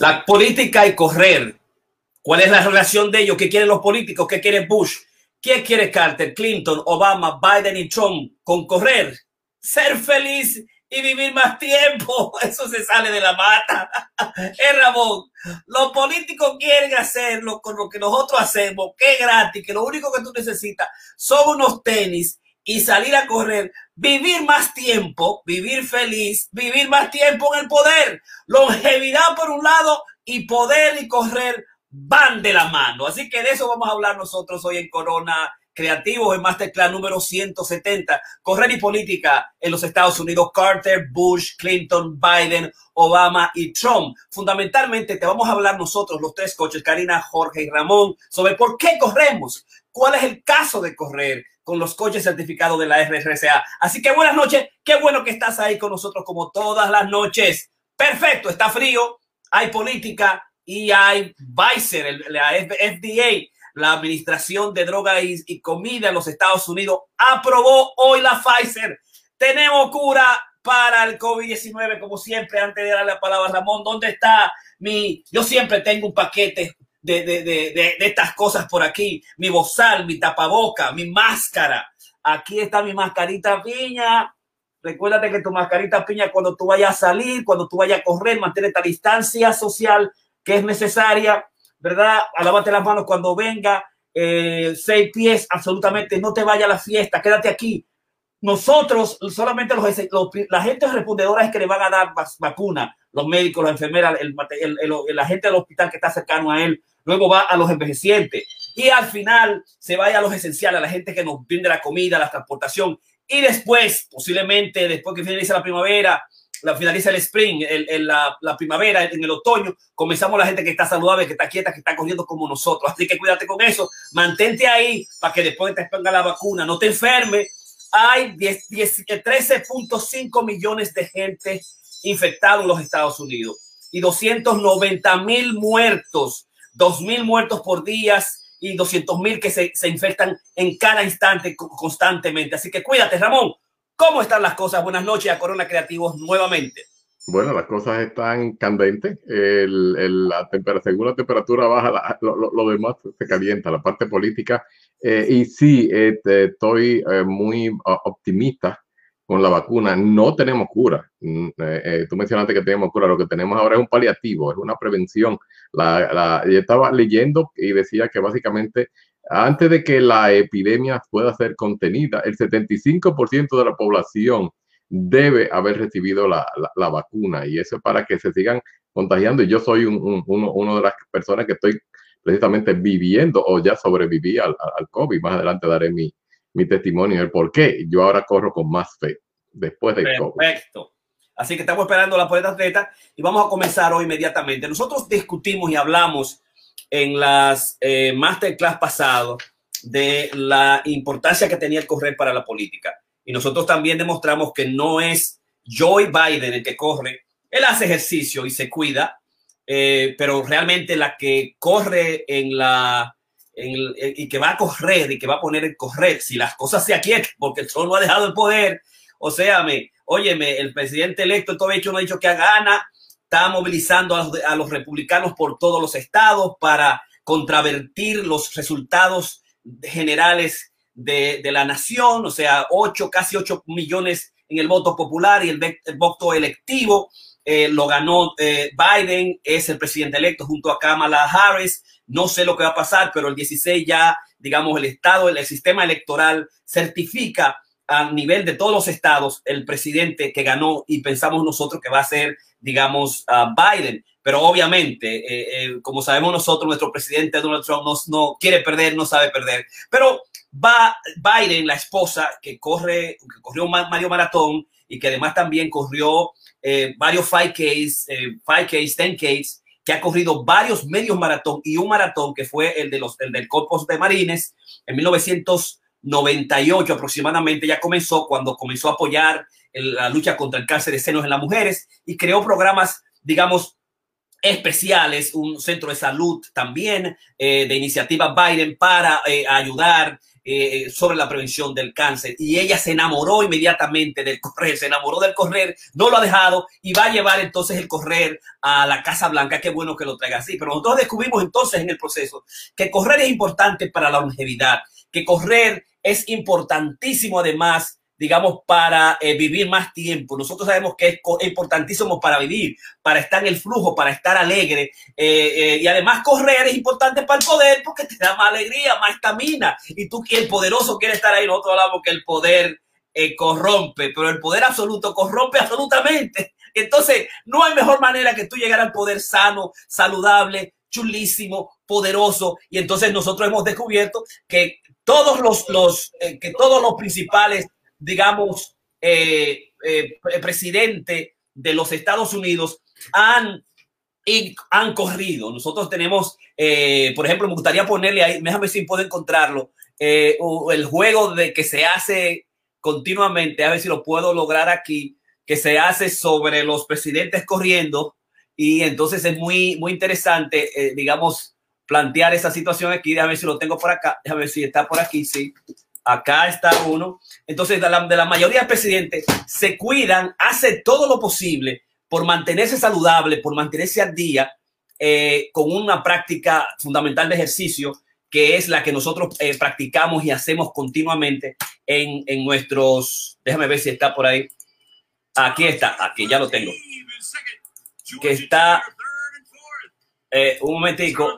La política y correr. ¿Cuál es la relación de ellos? ¿Qué quieren los políticos? ¿Qué quiere Bush? ¿Qué quiere Carter, Clinton, Obama, Biden y Trump con correr? Ser feliz y vivir más tiempo. Eso se sale de la mata. Es Ramón. Los políticos quieren hacerlo con lo que nosotros hacemos, que es gratis, que lo único que tú necesitas son unos tenis y salir a correr, vivir más tiempo, vivir feliz, vivir más tiempo en el poder. Longevidad por un lado y poder y correr van de la mano. Así que de eso vamos a hablar nosotros hoy en Corona creativos en Masterclass número 170, correr y política en los Estados Unidos, Carter, Bush, Clinton, Biden, Obama y Trump. Fundamentalmente te vamos a hablar nosotros, los tres coches, Karina, Jorge y Ramón, sobre por qué corremos, cuál es el caso de correr con los coches certificados de la RRCA. Así que buenas noches, qué bueno que estás ahí con nosotros como todas las noches. Perfecto, está frío, hay política y hay Pfizer, la FDA la Administración de Drogas y, Comida en los Estados Unidos aprobó hoy la Pfizer. Tenemos cura para el COVID-19, como siempre, antes de darle la palabra a Ramón, ¿dónde está mi? Yo siempre tengo un paquete de, de, de, de, estas cosas por aquí, mi bozal, mi tapaboca, mi máscara. Aquí está mi mascarita piña. Recuérdate que tu mascarita piña cuando tú vayas a salir, cuando tú vayas a correr, mantener esta distancia social que es necesaria. ¿verdad? Alávate las manos cuando venga, eh, seis pies, absolutamente, no te vaya a la fiesta, quédate aquí. Nosotros, solamente los, la gente respondedora es que le van a dar vacuna, los médicos, las enfermeras, el, la gente del hospital que está cercano a él, luego va a los envejecientes y al final se vaya a los esenciales, a la gente que nos vende la comida, la transportación y después, posiblemente después que finalice la primavera, la finaliza el spring, el, la, la, primavera, en el otoño, comenzamos la gente que está saludable, que está quieta, que está corriendo como nosotros. Así que cuídate con eso, mantente ahí para que después te ponga la vacuna, no te enfermes. Hay 13.5 millones de gente infectados en los Estados Unidos y 290 mil muertos, 2 mil muertos por día y 200 mil que se, se infectan en cada instante constantemente. Así que cuídate, Ramón. ¿Cómo están las cosas? Buenas noches a Corona Creativos nuevamente. Bueno, las cosas están candentes. la temperatura, según la temperatura baja, lo, demás se calienta, la parte política. Eh, y sí, este, estoy eh, muy optimista con la vacuna. No tenemos cura. Mm, eh, tú mencionaste que tenemos cura. Lo que tenemos ahora es un paliativo, es una prevención. La, yo estaba leyendo y decía que básicamente antes de que la epidemia pueda ser contenida, el 75% de la población debe haber recibido la, vacuna y eso es para que se sigan contagiando. Y yo soy un, uno, de las personas que estoy precisamente viviendo o ya sobreviví al, COVID. Más adelante daré mi, mi testimonio del por qué yo ahora corro con más fe después del COVID. Perfecto. Así que estamos esperando la poeta atleta y vamos a comenzar hoy inmediatamente. Nosotros discutimos y hablamos en las eh, masterclass pasados de la importancia que tenía el correr para la política. Y nosotros también demostramos que no es Joe Biden el que corre, él hace ejercicio y se cuida, eh, pero realmente la que corre en la y que va a correr y que va a poner el correr, si las cosas se aquietan, porque el sol no ha dejado el poder, o sea, me, óyeme, el presidente electo todavía hecho no ha dicho que gana, está movilizando a los, republicanos por todos los estados para contravertir los resultados generales de, la nación, o sea, ocho, casi 8 millones en el voto popular y el, voto electivo. Eh, lo ganó eh, Biden, es el presidente electo junto a Kamala Harris. No sé lo que va a pasar, pero el 16 ya, digamos, el Estado, el sistema electoral certifica a nivel de todos los estados el presidente que ganó y pensamos nosotros que va a ser, digamos, Biden. Pero obviamente, eh, eh, como sabemos nosotros, nuestro presidente Donald Trump no, quiere perder, no sabe perder. Pero va Biden, la esposa que corre, que corrió Mario Maratón y que además también corrió eh, varios 5Ks, 5Ks, 10Ks, que ha corrido varios medios maratón y un maratón que fue el, de los, el del Corpus de Marines en 1900 98 aproximadamente. Ya comenzó cuando comenzó a apoyar la lucha contra el cáncer de senos en las mujeres y creó programas, digamos, especiales, un centro de salud también eh, de iniciativa Biden para eh, ayudar eh, sobre la prevención del cáncer y ella se enamoró inmediatamente del correr, se enamoró del correr, no lo ha dejado y va a llevar entonces el correr a la Casa Blanca. Qué bueno que lo traiga así. Pero nosotros descubrimos entonces en el proceso que correr es importante para la longevidad, que correr es importantísimo además digamos, para eh, vivir más tiempo. Nosotros sabemos que es, importantísimo para vivir, para estar en el flujo, para estar alegre. Eh, eh, y además correr es importante para el poder porque te da más alegría, más estamina. Y tú, el poderoso quiere estar ahí. Nosotros hablamos que el poder corrompe, pero el poder absoluto corrompe absolutamente. Entonces, no hay mejor manera que tú llegar al poder sano, saludable, chulísimo, poderoso. Y entonces nosotros hemos descubierto que todos los, los que todos los principales digamos, eh, eh, presidente de los Estados Unidos han, han corrido. Nosotros tenemos, eh, por ejemplo, me gustaría ponerle ahí, déjame ver si puedo encontrarlo, el juego de que se hace continuamente, a ver si lo puedo lograr aquí, que se hace sobre los presidentes corriendo y entonces es muy, muy interesante, digamos, plantear esa situación aquí. Déjame ver si lo tengo por acá, déjame ver si está por aquí, sí. Acá está uno. Entonces, de la, mayoría de presidentes se cuidan, hace todo lo posible por mantenerse saludable, por mantenerse al día eh, con una práctica fundamental de ejercicio que es la que nosotros eh, practicamos y hacemos continuamente en, en, nuestros, déjame ver si está por ahí. Aquí está, aquí ya lo tengo. Que está, eh, un momentico.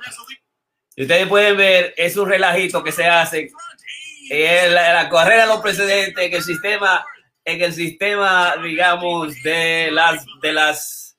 ustedes pueden ver, es un relajito que se hace la, carrera de los presidentes, en el sistema, en el sistema, digamos, de las, de las,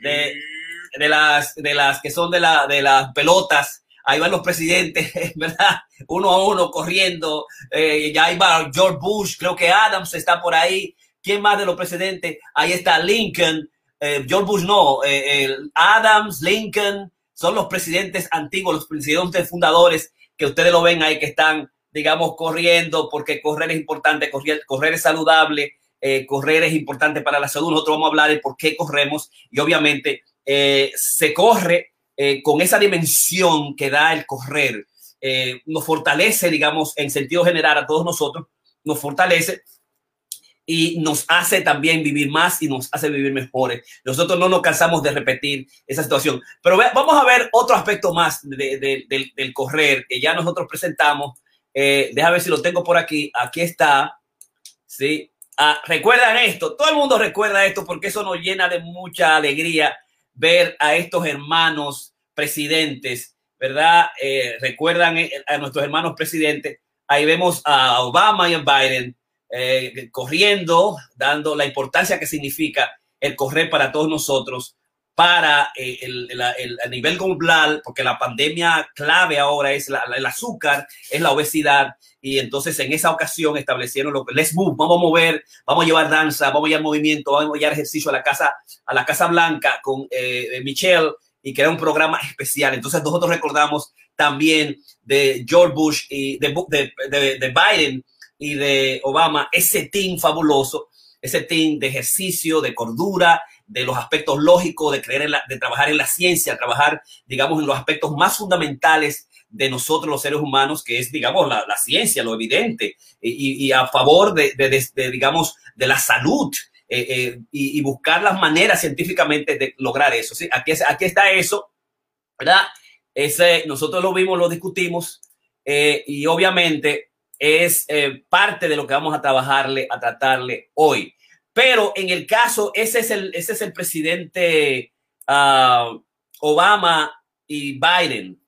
de, las, de las que son de la, de las pelotas. Ahí van los presidentes, ¿verdad? Uno a uno corriendo. Eh, ya ahí va George Bush, creo que Adams está por ahí. ¿Quién más de los presidentes? Ahí está Lincoln. Eh, George Bush no, eh, Adams, Lincoln, son los presidentes antiguos, los presidentes fundadores que ustedes lo ven ahí que están digamos, corriendo, porque correr es importante, correr, correr es saludable, eh, correr es importante para la salud. Nosotros vamos a hablar de por qué corremos y obviamente eh, se corre eh, con esa dimensión que da el correr. nos fortalece, digamos, en sentido general a todos nosotros, nos fortalece y nos hace también vivir más y nos hace vivir mejores. Nosotros no nos cansamos de repetir esa situación. Pero vamos a ver otro aspecto más del, del correr que ya nosotros presentamos eh, déjame ver si lo tengo por aquí. Aquí está. Sí. Ah, recuerdan esto. Todo el mundo recuerda esto porque eso nos llena de mucha alegría ver a estos hermanos presidentes, ¿verdad? Eh, recuerdan eh, a nuestros hermanos presidentes. Ahí vemos a Obama y a Biden corriendo, dando la importancia que significa el correr para todos nosotros para eh, el, el, a nivel global, porque la pandemia clave ahora es el azúcar, es la obesidad, y entonces en esa ocasión establecieron lo que let's move, vamos a mover, vamos a llevar danza, vamos a llevar movimiento, vamos a llevar ejercicio a la casa, a la Casa Blanca con eh, Michelle y que era un programa especial. Entonces nosotros recordamos también de George Bush y de, de, de Biden y de Obama, ese team fabuloso, ese team de ejercicio, de cordura, de los aspectos lógicos, de de trabajar en la ciencia, trabajar, digamos, en los aspectos más fundamentales de nosotros los seres humanos, que es, digamos, la, la ciencia, lo evidente, y, a favor de, de, digamos, de la salud eh, eh, y, y, buscar las maneras científicamente de lograr eso. ¿sí? Aquí, aquí está eso, ¿verdad? Ese, nosotros lo vimos, lo discutimos, eh, y obviamente es parte de lo que vamos a trabajarle, a tratarle hoy. Pero en el caso, ese es el, ese es el presidente ah, Obama y Biden.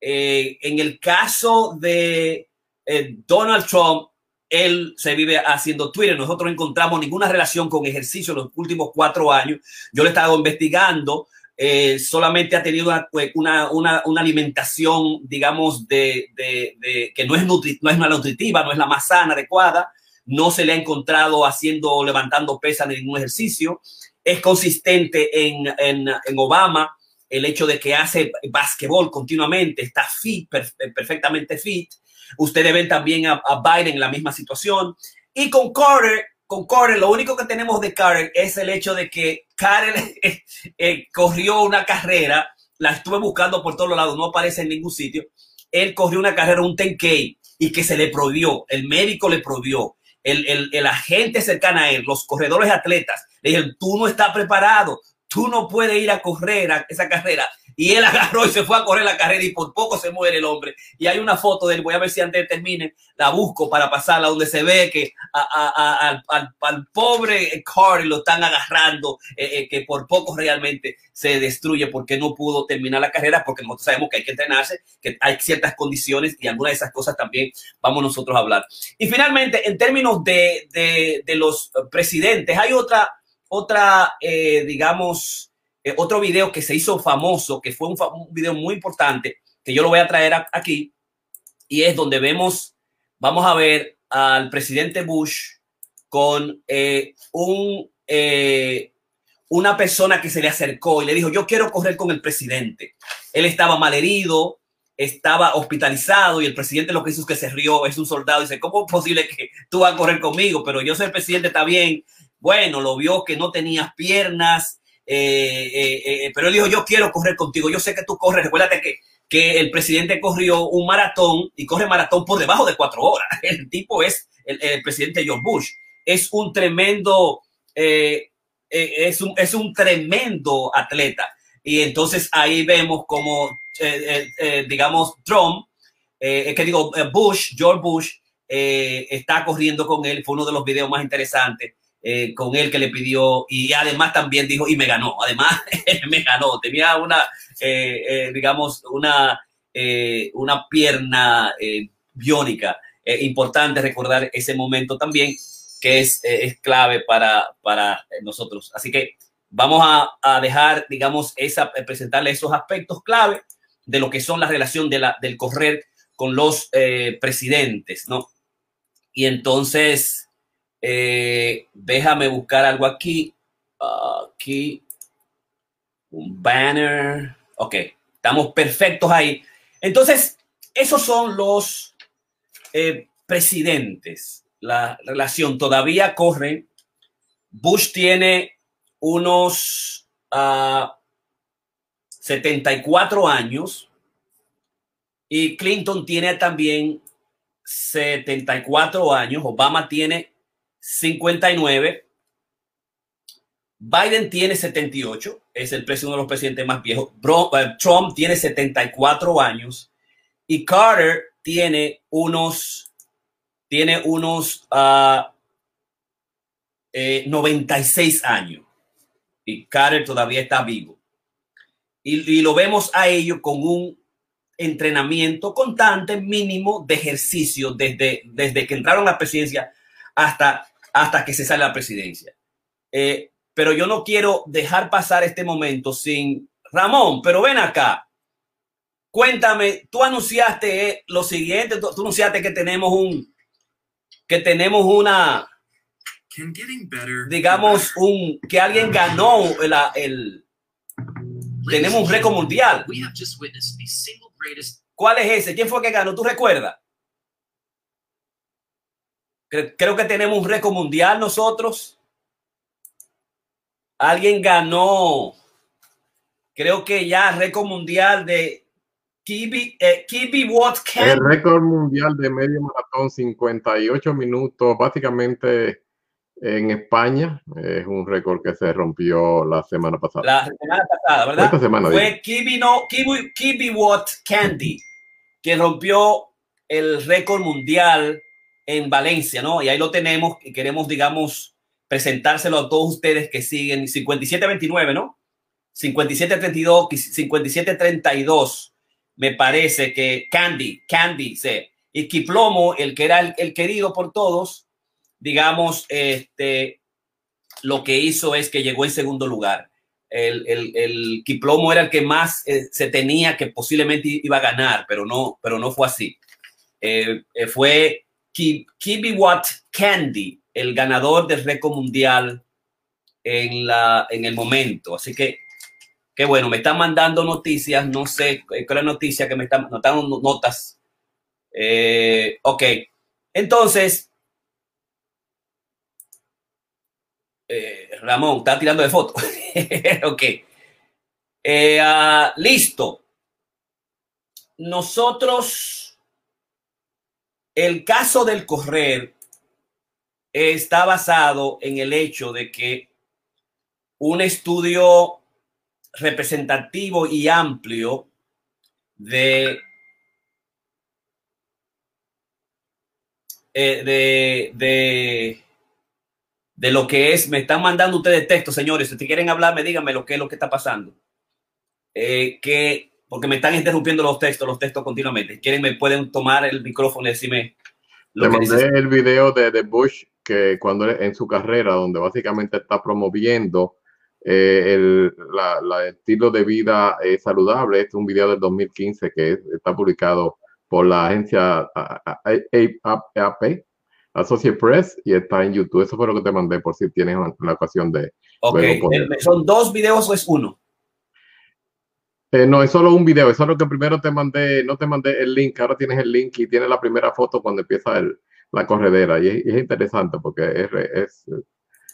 Eh, en el caso de eh, Donald Trump, él se vive haciendo Twitter. Nosotros no encontramos ninguna relación con ejercicio en los últimos cuatro años. Yo le he estado investigando. Eh, solamente ha tenido una, una, una, alimentación, digamos, de, de, de que no es, nutri, no es una nutritiva, no es la más sana, adecuada no se le ha encontrado haciendo, levantando pesas en ningún ejercicio. Es consistente en, en, en Obama el hecho de que hace básquetbol continuamente, está fit, perfectamente fit. Ustedes ven también a, Biden en la misma situación. Y con Carter, con Carter, lo único que tenemos de Carter es el hecho de que Carter eh, eh, corrió una carrera, la estuve buscando por todos lados, no aparece en ningún sitio. Él corrió una carrera, un 10K, y que se le prohibió, el médico le prohibió, el, el, el agente cercano a él, los corredores atletas, le dijeron, tú no estás preparado, tú no puedes ir a correr a esa carrera. Y él agarró y se fue a correr la carrera y por poco se muere el hombre. Y hay una foto de él, voy a ver si antes termine, la busco para pasarla, donde se ve que a, al, pobre Carly lo están agarrando, eh, eh, que por poco realmente se destruye porque no pudo terminar la carrera, porque nosotros sabemos que hay que entrenarse, que hay ciertas condiciones y algunas de esas cosas también vamos nosotros a hablar. Y finalmente, en términos de, de, de los presidentes, hay otra, otra eh, digamos, eh, otro video que se hizo famoso, que fue un, video muy importante, que yo lo voy a traer aquí, y es donde vemos, vamos a ver al presidente Bush con eh, un, una persona que se le acercó y le dijo, yo quiero correr con el presidente. Él estaba mal herido, estaba hospitalizado y el presidente lo que hizo es que se rió, es un soldado, y dice, ¿cómo es posible que tú vas a correr conmigo? Pero yo soy el presidente, está bien. Bueno, lo vio que no tenías piernas, eh, eh, eh, pero él dijo, yo quiero correr contigo, yo sé que tú corres, recuérdate que, que el presidente corrió un maratón y corre maratón por debajo de cuatro horas. El tipo es el, presidente George Bush. Es un tremendo, es, un, es un tremendo atleta. Y entonces ahí vemos como, digamos, Trump, que digo, Bush, George Bush, está corriendo con él. Fue uno de los videos más interesantes. Eh, con él que le pidió y además también dijo y me ganó, además me ganó, tenía una, eh, eh, digamos, una, una pierna biónica. importante recordar ese momento también que es, es clave para, para nosotros. Así que vamos a, a, dejar, digamos, esa, presentarle esos aspectos clave de lo que son la relación de la, del correr con los presidentes, ¿no? Y entonces, eh, déjame buscar algo aquí. Aquí. Un banner. Ok, estamos perfectos ahí. Entonces, esos son los eh, presidentes. La relación todavía corre. Bush tiene unos 74 ah, años y Clinton tiene también 74 años. Obama tiene 59. Biden tiene 78, es el uno de los presidentes más viejos. Eh, Trump tiene 74 años y Carter tiene unos, tiene unos 96 ah, eh, años. Y Carter todavía está vivo. Y, y lo vemos a ellos con un entrenamiento constante mínimo de ejercicio desde, desde que entraron a la presidencia hasta hasta que se sale la presidencia. Eh, pero yo no quiero dejar pasar este momento sin Ramón, pero ven acá. Cuéntame, tú anunciaste lo siguiente, tú, anunciaste que tenemos un, que tenemos una, digamos, un, que alguien ganó el, el tenemos un récord mundial. ¿Cuál es ese? ¿Quién fue que ganó? ¿Tú recuerdas? Creo que tenemos un récord mundial nosotros. Alguien ganó, creo que ya récord mundial de Kibi, eh, Kibi El récord mundial de medio maratón, 58 minutos, básicamente en España. Es un récord que se rompió la semana pasada. La semana pasada, ¿verdad? Esta semana. Fue Kibi, no, Kibi, Kibi Watt Candy, que rompió el récord mundial en Valencia, ¿no? Y ahí lo tenemos y queremos, digamos, presentárselo a todos ustedes que siguen 57-29, ¿no? 57-32, 57-32, me parece que Candy, Candy, sí. Y Kiplomo, el que era el, querido por todos, digamos, este, lo que hizo es que llegó en segundo lugar. El, el, el Kiplomo era el que más eh, se tenía que posiblemente iba a ganar, pero no, pero no fue así. Eh, eh, fue Kibi Watt Candy, el ganador del récord mundial en, la, en el momento. Así que, qué bueno, me están mandando noticias, no sé cuál es la noticia que me están notando notas. Eh, ok, entonces, eh, Ramón, está tirando de foto. ok. Eh, ah, listo. Nosotros el caso del correr está basado en el hecho de que un estudio representativo y amplio de, eh, de, de, lo que es, me están mandando ustedes texto, señores, si quieren hablarme, díganme lo que es lo que está pasando. Eh, que, porque me están interrumpiendo los textos, los textos continuamente. Quieren, me pueden tomar el micrófono y decirme lo Le mandé el video de, de Bush que cuando en su carrera, donde básicamente está promoviendo eh, el la, estilo de vida eh, saludable. Este es un video del 2015 que está publicado por la agencia AP, Associate Press, y está en YouTube. Eso fue lo que te mandé por si tienes la ocasión de. Ok, ¿son dos videos o es uno? Eh, no, es solo un video, es solo que primero te mandé, no te mandé el link, ahora tienes el link y tienes la primera foto cuando empieza el, la corredera. Y es, interesante porque es,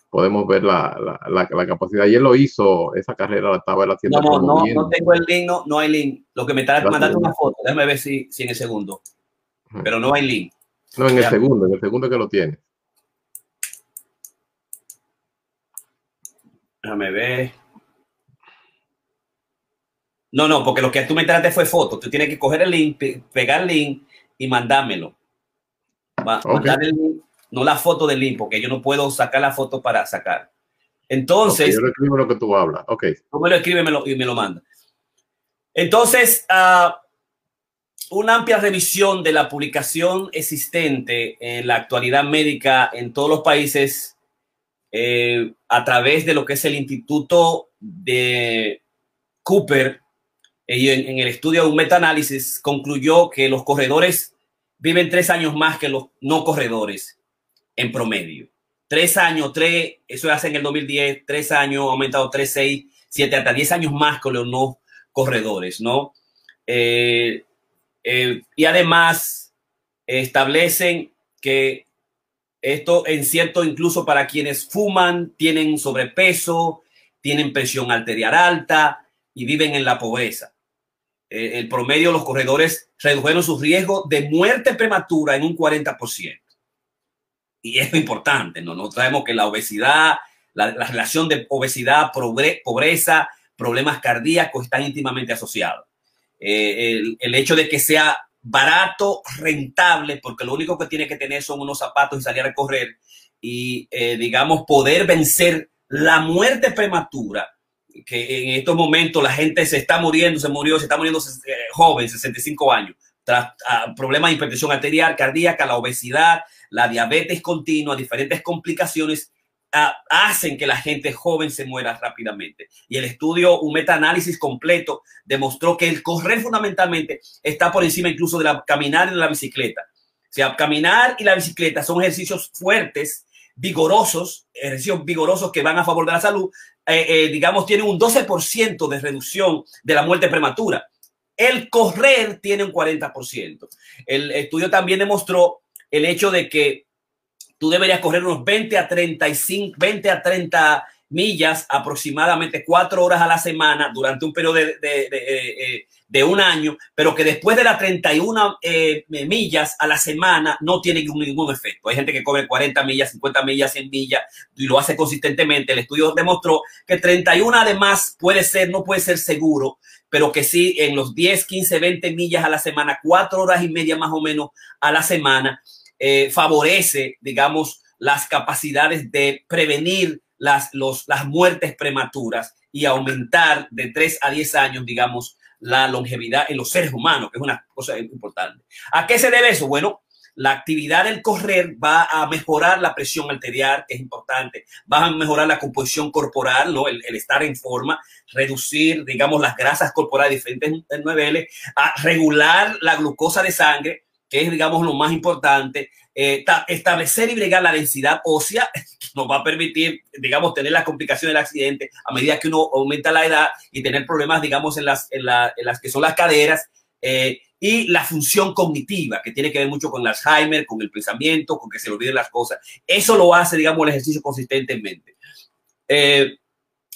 podemos ver la, la, la, capacidad. Y él lo hizo, esa carrera la estaba haciendo. No, no, no, no tengo el link, no, no hay link. Lo que me está mandando una foto, déjame ver si, si en el segundo. Pero no hay link. No, en el segundo, en el segundo que lo tiene. Déjame ver. No, no, porque lo que tú me traste fue foto. Tú tienes que coger el link, pegar el link y mandármelo. Mandar el link no la foto del link, porque yo no puedo sacar la foto para sacar. Entonces. yo le escribo lo que tú hablas. Ok. Tú me lo escribe y me lo, manda. Entonces, ah, una amplia revisión de la publicación existente en la actualidad médica en todos los países eh, a través de lo que es el Instituto de Cooper en, el estudio de un metaanálisis concluyó que los corredores viven tres años más que los no corredores en promedio. Tres años, tres, eso hace en el 2010, tres años, ha aumentado tres, seis, siete, hasta diez años más con los no corredores, ¿no? Eh, eh, y además establecen que esto en cierto, incluso para quienes fuman, tienen sobrepeso, tienen presión arterial alta y viven en la pobreza. Eh, el promedio de los corredores redujeron su riesgo de muerte prematura en un 40% y es importante, ¿no? Nos traemos que la obesidad, la, relación de obesidad, pobreza, problemas cardíacos están íntimamente asociados. Eh, el, hecho de que sea barato, rentable, porque lo único que tiene que tener son unos zapatos y salir a correr y, eh, digamos, poder vencer la muerte prematura, que en estos momentos la gente se está muriendo, se murió, se está muriendo eh, joven, 65 años, tras ah, problemas de hipertensión arterial, cardíaca, la obesidad, la diabetes continua, diferentes complicaciones ah, hacen que la gente joven se muera rápidamente. Y el estudio, un metaanálisis completo, demostró que el correr fundamentalmente está por encima incluso de la caminar y de la bicicleta. O sea, caminar y la bicicleta son ejercicios fuertes, vigorosos, ejercicios vigorosos que van a favor de la salud. Eh, eh, digamos, tienen un 12% de reducción de la muerte prematura. El correr tiene un 40%. El estudio también demostró el hecho de que tú deberías correr unos 20 a 35, 20 a 30 millas, aproximadamente cuatro horas a la semana durante un periodo de, de, de, de un año, pero que después de las 31 eh, millas a la semana no tiene ningún, efecto. Hay gente que corre 40 millas, 50 millas, 100 millas y lo hace consistentemente. El estudio demostró que 31 además puede ser, no puede ser seguro, pero que sí en los 10, 15, 20 millas a la semana, cuatro horas y media más o menos a la semana, eh, favorece, digamos, las capacidades de prevenir las, los, las muertes prematuras y aumentar de 3 a 10 años, digamos, la longevidad en los seres humanos, que es una cosa importante. ¿A qué se debe eso? Bueno, la actividad del correr va a mejorar la presión arterial, que es importante, va a mejorar la composición corporal, ¿no? el, estar en forma, reducir, digamos, las grasas corporales diferentes niveles, a regular la glucosa de sangre, que es, digamos, lo más importante, eh, establecer y bregar la densidad ósea, nos va a permitir, digamos, tener las complicaciones del accidente a medida que uno aumenta la edad y tener problemas, digamos, en las, en, las que son las caderas. Eh, y la función cognitiva, que tiene que ver mucho con el Alzheimer, con el pensamiento, con que se olviden las cosas. Eso lo hace, digamos, el ejercicio consistentemente. Eh,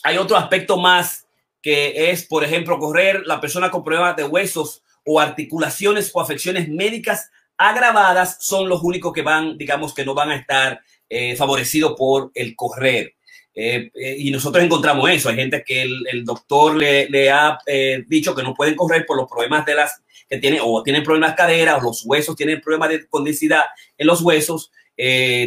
hay otro aspecto más que es, por ejemplo, correr la persona con problemas de huesos o articulaciones o afecciones médicas agravadas son los únicos que van, digamos, que no van a estar eh, favorecidos por el correr. Eh, eh, y nosotros encontramos eso. Hay gente que el, doctor le, ha dicho que no pueden correr por los problemas de las que tienen, o tienen problemas de cadera, o los huesos tienen problemas de condensidad en los huesos.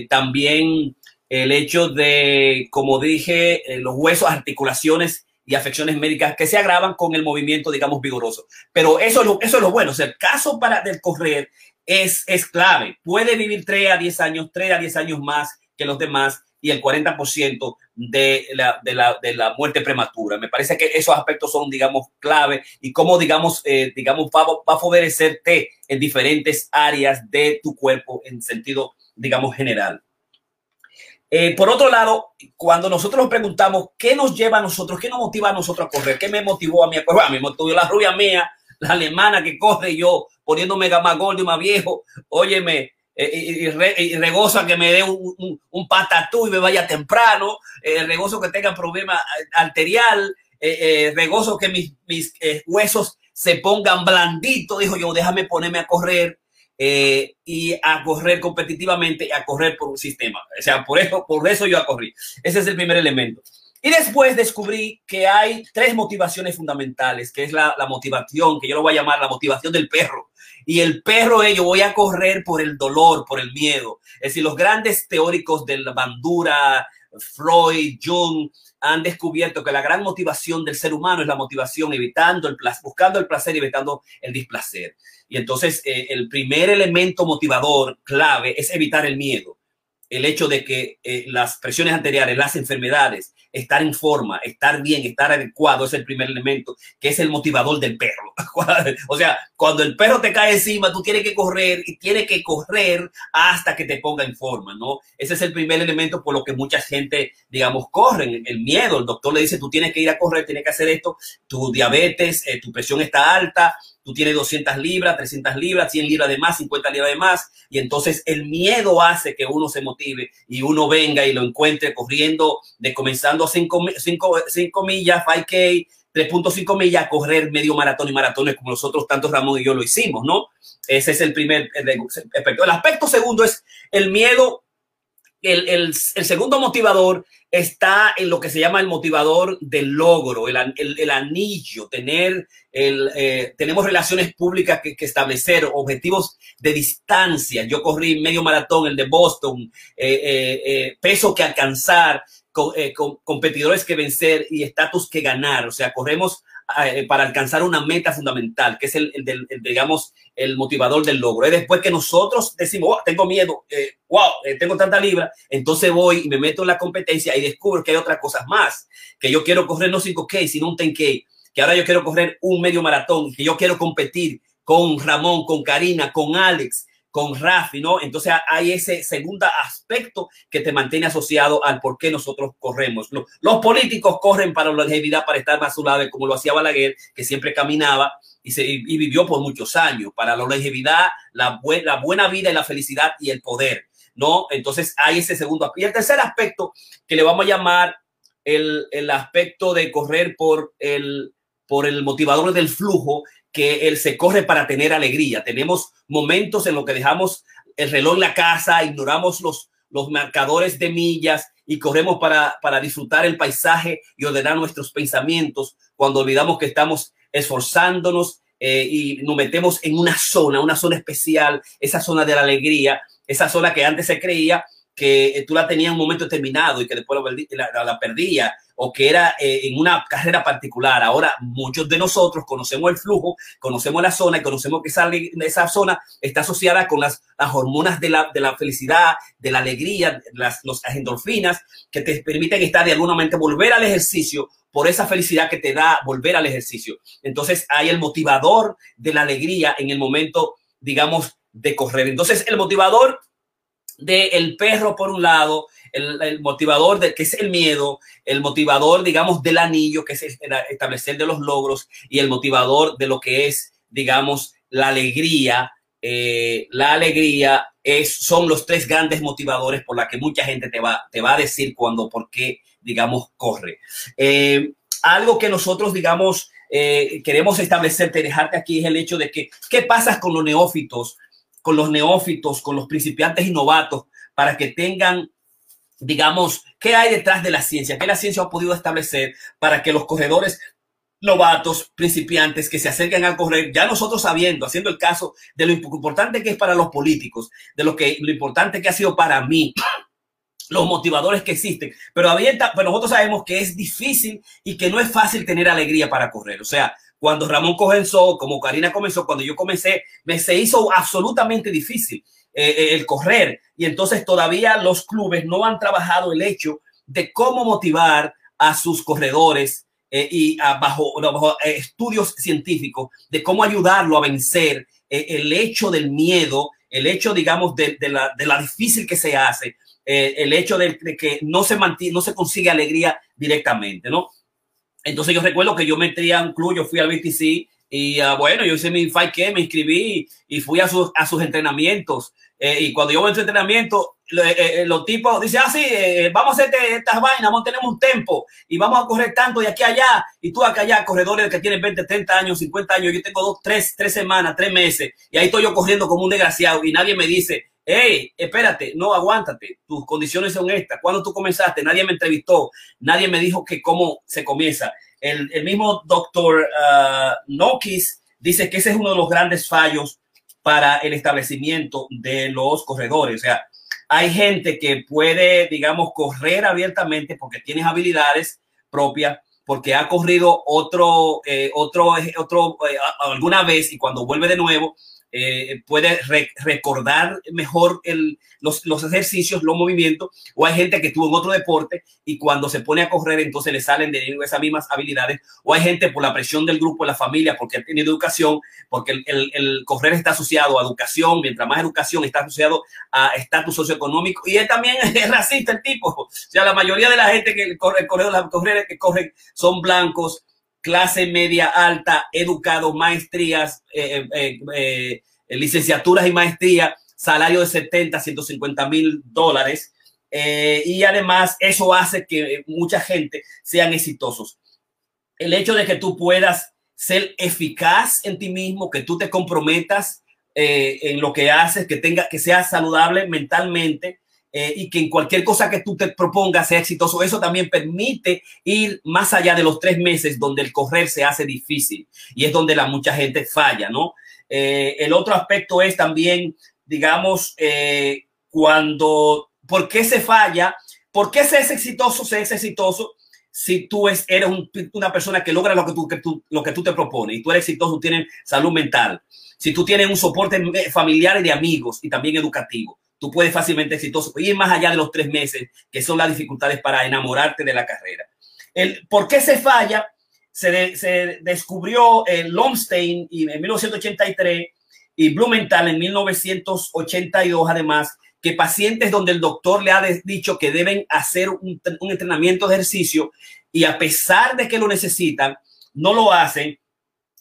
también el hecho de, como dije, los huesos, articulaciones y afecciones médicas que se agravan con el movimiento, digamos, vigoroso. Pero eso es lo, eso es bueno. El caso para del correr es, es clave. Puede vivir 3 a 10 años, 3 a 10 años más que los demás y el 40% de la, de, la, de la muerte prematura. Me parece que esos aspectos son, digamos, clave y cómo, digamos, eh, digamos va, va, a favorecerte en diferentes áreas de tu cuerpo en sentido, digamos, general. Eh, por otro lado, cuando nosotros nos preguntamos qué nos lleva a nosotros, qué nos motiva a nosotros a correr, qué me motivó a mí a correr, a mí me motivó la rubia mía, la alemana que corre yo poniéndome más gordo y más viejo, óyeme, eh, y, y, que me dé un, un, patatú y me vaya temprano, eh, regozo que tenga problema arterial, eh, regozo que mis, mis huesos se pongan blanditos, dijo yo, déjame ponerme a correr y a correr competitivamente, a correr por un sistema. O sea, por eso, por eso yo corrí. Ese es el primer elemento. Y después descubrí que hay tres motivaciones fundamentales, que es la, la, motivación, que yo lo voy a llamar la motivación del perro. Y el perro, ello, voy a correr por el dolor, por el miedo. Es decir, los grandes teóricos de la bandura, Freud, Jung, han descubierto que la gran motivación del ser humano es la motivación evitando el buscando el placer y evitando el displacer. Y entonces eh, el primer elemento motivador clave es evitar el miedo. El hecho de que eh, las presiones anteriores, las enfermedades, estar en forma, estar bien, estar adecuado es el primer elemento, que es el motivador del perro. o sea, cuando el perro te cae encima, tú tienes que correr y tienes que correr hasta que te ponga en forma, ¿no? Ese es el primer elemento por lo que mucha gente, digamos, corren, el miedo. El doctor le dice, tú tienes que ir a correr, tienes que hacer esto, tu diabetes, eh, tu presión está alta, tú tienes 200 libras, 300 libras, 100 libras de más, 50 libras de más, y entonces el miedo hace que uno se motive y uno venga y lo encuentre corriendo de comenzando 5, millas, 5K, 3.5 millas, correr medio maratón y maratones como nosotros, tanto Ramón y yo lo hicimos, ¿no? Ese es el primer aspecto. El aspecto segundo es el miedo el, el, segundo motivador está en lo que se llama el motivador del logro, el, el anillo, tener el, eh, tenemos relaciones públicas que, establecer, objetivos de distancia. Yo corrí medio maratón, el de Boston, eh, eh, eh peso que alcanzar, co, competidores que vencer y estatus que ganar. O sea, corremos eh, para alcanzar una meta fundamental, que es el, el, el, digamos, el motivador del logro. Es después que nosotros decimos, oh, tengo miedo, eh, wow, eh, tengo tanta libra, entonces voy y me meto en la competencia y descubro que hay otras cosas más, que yo quiero correr no 5K, sino un 10K, que ahora yo quiero correr un medio maratón, que yo quiero competir con Ramón, con Karina, con Alex, con Rafi, ¿no? Entonces hay ese segundo aspecto que te mantiene asociado al por qué nosotros corremos. Los, políticos corren para la longevidad, para estar más suave, como lo hacía Balaguer, que siempre caminaba y, se, y vivió por muchos años, para la longevidad, la buena vida y la felicidad y el poder, ¿no? Entonces hay ese segundo aspecto. Y el tercer aspecto que le vamos a llamar el, el aspecto de correr por el, por el motivador del flujo, que él se corre para tener alegría. Tenemos momentos en los que dejamos el reloj en la casa, ignoramos los, los marcadores de millas y corremos para, para disfrutar el paisaje y ordenar nuestros pensamientos cuando olvidamos que estamos esforzándonos eh, y nos metemos en una zona, una zona especial, esa zona de la alegría, esa zona que antes se creía que tú la tenías en un momento determinado y que después la, la, la perdía o que era eh, en una carrera particular. Ahora muchos de nosotros conocemos el flujo, conocemos la zona y conocemos que esa, esa zona está asociada con las, las hormonas de la, de la, felicidad, de la alegría, las, las endorfinas que te permiten estar de alguna manera volver al ejercicio por esa felicidad que te da volver al ejercicio. Entonces hay el motivador de la alegría en el momento, digamos, de correr. Entonces el motivador del el perro por un lado, el, motivador de que es el miedo, el motivador, digamos, del anillo, que es el establecer de los logros, y el motivador de lo que es, digamos, la alegría. Eh, la alegría es, son los tres grandes motivadores por la que mucha gente te va, te va a decir cuando, por qué, digamos, corre. Eh, algo que nosotros, digamos, eh, queremos establecer, dejarte aquí es el hecho de que, ¿qué pasa con los neófitos con los neófitos, con los principiantes y novatos, para que tengan digamos, qué hay detrás de la ciencia, qué la ciencia ha podido establecer para que los corredores novatos, principiantes que se acerquen a correr, ya nosotros sabiendo, haciendo el caso de lo importante que es para los políticos, de lo que lo importante que ha sido para mí, los motivadores que existen, pero abierta, pues nosotros sabemos que es difícil y que no es fácil tener alegría para correr. O sea, cuando Ramón comenzó, como Karina comenzó, cuando yo comencé, me se hizo absolutamente difícil eh, eh, el correr. Y entonces todavía los clubes no han trabajado el hecho de cómo motivar a sus corredores eh, y bajo, bajo estudios científicos de cómo ayudarlo a vencer el hecho del miedo, el hecho, digamos, de, la, de la difícil que se hace, el hecho de, que no se mantiene, no se consigue alegría directamente, ¿no? Entonces yo recuerdo que yo me entré a un club, yo fui al BTC y uh, bueno, yo hice mi 5K, me inscribí y fui a sus, a sus entrenamientos. Eh, y cuando yo voy a su entrenamiento, eh, eh, los tipos dicen, ah, sí, vamos a hacer estas vainas, vamos a tener un tempo y vamos a correr tanto de aquí allá. Y tú acá allá, corredores que tienen 20, 30 años, 50 años, yo tengo dos, tres, tres semanas, tres meses y ahí estoy yo corriendo como un desgraciado y nadie me dice, hey, espérate, no, aguántate, tus condiciones son estas. Cuando tú comenzaste, nadie me entrevistó, nadie me dijo que cómo se comienza. El, mismo doctor uh, Nokis dice que ese es uno de los grandes fallos para el establecimiento de los corredores. O sea, hay gente que puede, digamos, correr abiertamente porque tiene habilidades propias, porque ha corrido otro, eh, otro, otro, eh, alguna vez y cuando vuelve de nuevo, eh, puede recordar mejor el, los, los, ejercicios, los movimientos, o hay gente que estuvo en otro deporte y cuando se pone a correr entonces le salen de esas mismas habilidades, o hay gente por la presión del grupo, la familia, porque ha tenido educación, porque el, el, el, correr está asociado a educación, mientras más educación está asociado a estatus socioeconómico, y él también es racista el tipo, o sea, la mayoría de la gente que corre, corre, corredores que corren son blancos, clase media alta, educados, maestrías, eh, eh, eh, licenciaturas y maestrías, salario de 70, 150 mil dólares. y además eso hace que mucha gente sean exitosos. El hecho de que tú puedas ser eficaz en ti mismo, que tú te comprometas en lo que haces, que tenga, que sea saludable mentalmente, eh, y que en cualquier cosa que tú te propongas sea exitoso, eso también permite ir más allá de los tres meses donde el correr se hace difícil y es donde la mucha gente falla, ¿no? Eh, el otro aspecto es también, digamos, eh, cuando, ¿por qué se falla? ¿Por qué se es exitoso? Se es exitoso si tú es, eres un, una persona que logra lo que, tú, que tú, lo que tú te propones y tú eres exitoso, tienes salud mental, si tú tienes un soporte familiar y de amigos y también educativo tú puedes fácilmente exitoso ir más allá de los tres meses, que son las dificultades para enamorarte de la carrera. El, ¿Por qué se falla? Se, de, se descubrió en Lomstein en 1983 y Blumenthal en 1982, además, que pacientes donde el doctor le ha dicho que deben hacer un, un entrenamiento de ejercicio y a pesar de que lo necesitan, no lo hacen.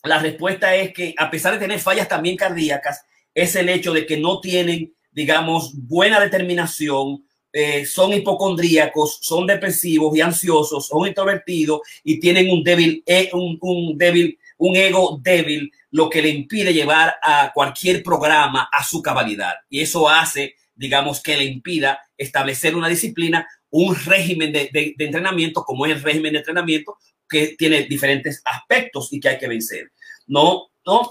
La respuesta es que a pesar de tener fallas también cardíacas, es el hecho de que no tienen digamos, buena determinación, eh, son hipocondríacos, son depresivos y ansiosos, son introvertidos y tienen un débil, eh, un, un, débil, un ego débil, lo que le impide llevar a cualquier programa a su cabalidad. Y eso hace, digamos, que le impida establecer una disciplina, un régimen de, de, de entrenamiento, como es el régimen de entrenamiento, que tiene diferentes aspectos y que hay que vencer. No, no.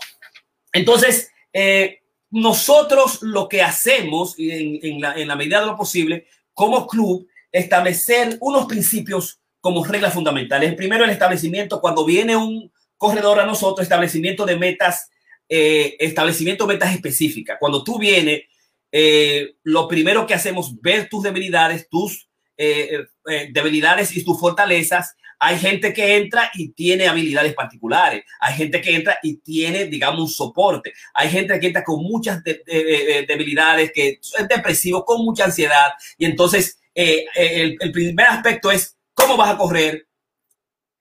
Entonces, eh, nosotros lo que hacemos en, en, la, medida de lo posible como club, establecer unos principios como reglas fundamentales. Primero, el establecimiento, cuando viene un corredor a nosotros, establecimiento de metas, eh, establecimiento de metas específicas. Cuando tú vienes, eh, lo primero que hacemos, ver tus debilidades, tus eh, eh, debilidades y tus fortalezas hay gente que entra y tiene habilidades particulares. Hay gente que entra y tiene, digamos, un soporte. Hay gente que entra con muchas de, de, de, debilidades, que es depresivo, con mucha ansiedad. Y entonces, eh, el, el, primer aspecto es cómo vas a correr.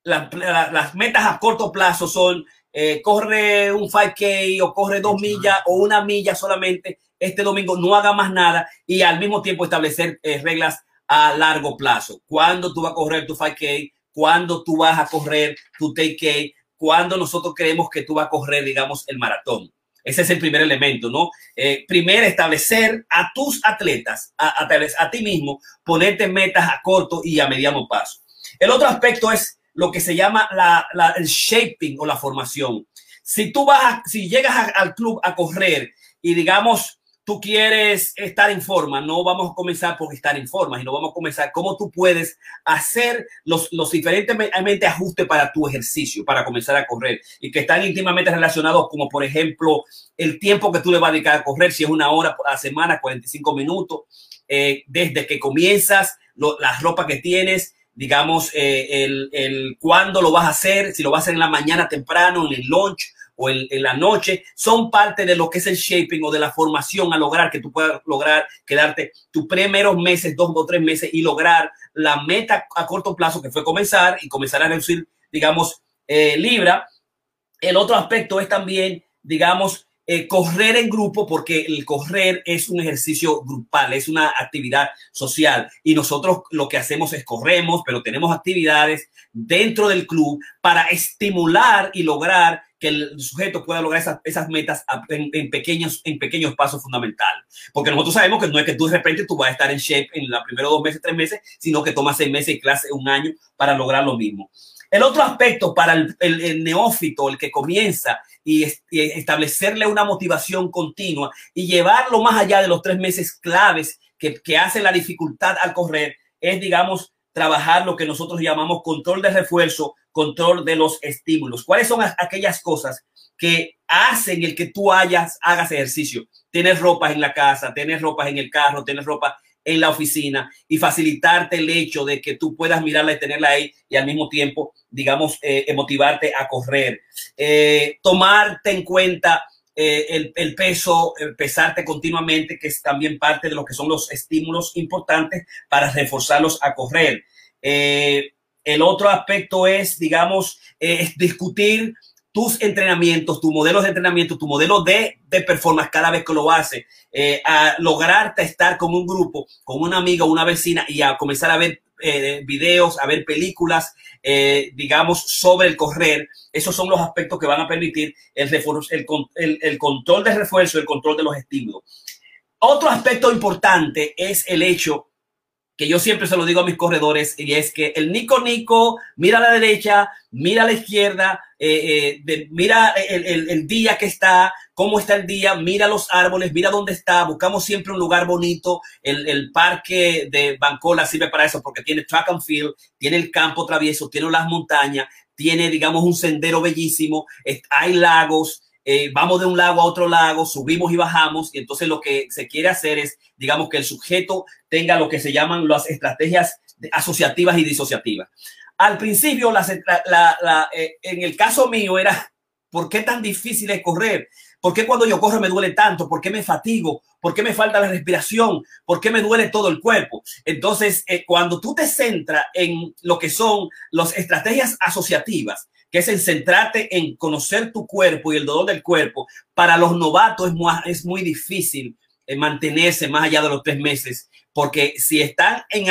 La, la, las metas a corto plazo son eh, corre un 5K o corre dos millas o una milla solamente este domingo, no haga más nada y al mismo tiempo establecer eh, reglas a largo plazo. ¿Cuándo tú vas a correr tu 5K? cuándo tú vas a correr tu take cuándo nosotros creemos que tú vas a correr, digamos, el maratón. Ese es el primer elemento, ¿no? Eh, primero, establecer a tus atletas, a, a, ti mismo, ponerte metas a corto y a mediano paso. El otro aspecto es lo que se llama la, el shaping o la formación. Si tú vas, si llegas al club a correr y digamos, tú quieres estar en forma, no vamos a comenzar por estar en forma, sino vamos a comenzar cómo tú puedes hacer los, los diferentes ajustes para tu ejercicio, para comenzar a correr y que están íntimamente relacionados como por ejemplo el tiempo que tú le vas a dedicar a correr, si es una hora a la semana, 45 minutos, eh, desde que comienzas, lo, la ropa que tienes, digamos, eh, el, el cuándo lo vas a hacer, si lo vas a hacer en la mañana temprano, en el lunch o en, la noche, son parte de lo que es el shaping o de la formación a lograr que tú puedas lograr quedarte tus primeros meses, dos o tres meses y lograr la meta a corto plazo que fue comenzar y comenzar a reducir, digamos, eh, libra. El otro aspecto es también, digamos, eh, correr en grupo, porque el correr es un ejercicio grupal, es una actividad social. Y nosotros lo que hacemos es corremos, pero tenemos actividades dentro del club para estimular y lograr que el sujeto pueda lograr esas, esas metas en, pequeños, en pequeños pasos fundamentales. Porque nosotros sabemos que no es que tú de repente tú vas a estar en shape en los primeros dos meses, tres meses, sino que tomas seis meses y clase un año para lograr lo mismo. El otro aspecto para el, neófito, el que comienza y, establecerle una motivación continua y llevarlo más allá de los tres meses claves que, que hace la dificultad al correr, es, digamos, trabajar lo que nosotros llamamos control de refuerzo, control de los estímulos. ¿Cuáles son aquellas cosas que hacen el que tú hayas, hagas ejercicio? Tener ropas en la casa, tener ropas en el carro, tener ropa en la oficina y facilitarte el hecho de que tú puedas mirarla y tenerla ahí y al mismo tiempo, digamos, eh, motivarte a correr. Eh, tomarte en cuenta eh, el, el, peso, pesarte continuamente, que es también parte de lo que son los estímulos importantes para reforzarlos a correr. el otro aspecto es, digamos, discutir tus entrenamientos, tu modelo de entrenamiento, tu modelo de, de performance cada vez que lo hace, eh, a lograrte estar con un grupo, con una amiga, una vecina y a comenzar a ver eh, videos, a ver películas, eh, digamos, sobre el correr. Esos son los aspectos que van a permitir el, el, el control de refuerzo, el control de los estímulos. Otro aspecto importante es el hecho que yo siempre se lo digo a mis corredores, y es que el Nico Nico mira a la derecha, mira a la izquierda, eh, eh, mira el, día que está, cómo está el día, mira los árboles, mira dónde está, buscamos siempre un lugar bonito, el, parque de Bancola sirve para eso porque tiene track and field, tiene el campo travieso, tiene las montañas, tiene, digamos, un sendero bellísimo, hay lagos, eh, vamos de un lago a otro lago, subimos y bajamos, y entonces lo que se quiere hacer es, digamos, que el sujeto tenga lo que se llaman las estrategias asociativas y disociativas. Al principio, eh, en el caso mío era, ¿por qué tan difícil es correr? ¿Por qué cuando yo corro me duele tanto? ¿Por qué me fatigo? ¿Por qué me falta la respiración? ¿Por qué me duele todo el cuerpo? Entonces, eh, cuando tú te centras en lo que son las estrategias asociativas, que es en centrarte en conocer tu cuerpo y el dolor del cuerpo, para los novatos es muy, es muy difícil eh, mantenerse más allá de los tres meses, porque si están en,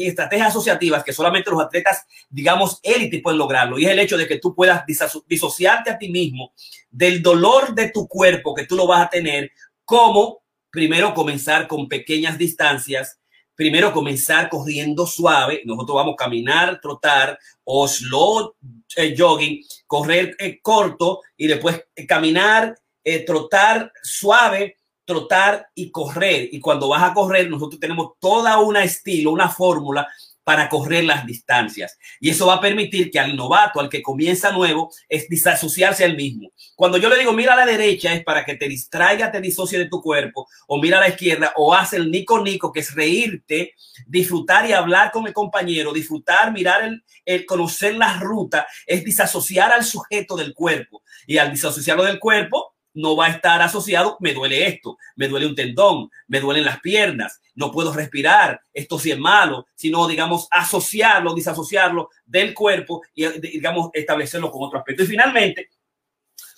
estrategias asociativas que solamente los atletas, digamos, élite pueden lograrlo, y es el hecho de que tú puedas disociarte a ti mismo del dolor de tu cuerpo que tú lo vas a tener, como primero comenzar con pequeñas distancias, primero comenzar corriendo suave, nosotros vamos a caminar, trotar o slow eh, jogging, correr eh, corto y después eh, caminar, trotar suave, trotar y correr. Y cuando vas a correr, nosotros tenemos toda una estilo, una fórmula para correr las distancias. Y eso va a permitir que al novato, al que comienza nuevo, es disasociarse al mismo. Cuando yo le digo mira a la derecha es para que te distraiga, te disocie de tu cuerpo, o mira a la izquierda, o haz el nico nico, que es reírte, disfrutar y hablar con el compañero, disfrutar, mirar el, el conocer la ruta, es disasociar al sujeto del cuerpo. Y al disasociarlo del cuerpo, no va a estar asociado, me duele esto, me duele un tendón, me duelen las piernas, no puedo respirar, esto sí es malo, sino, digamos, asociarlo, disasociarlo del cuerpo y, digamos, establecerlo con otro aspecto. Y finalmente,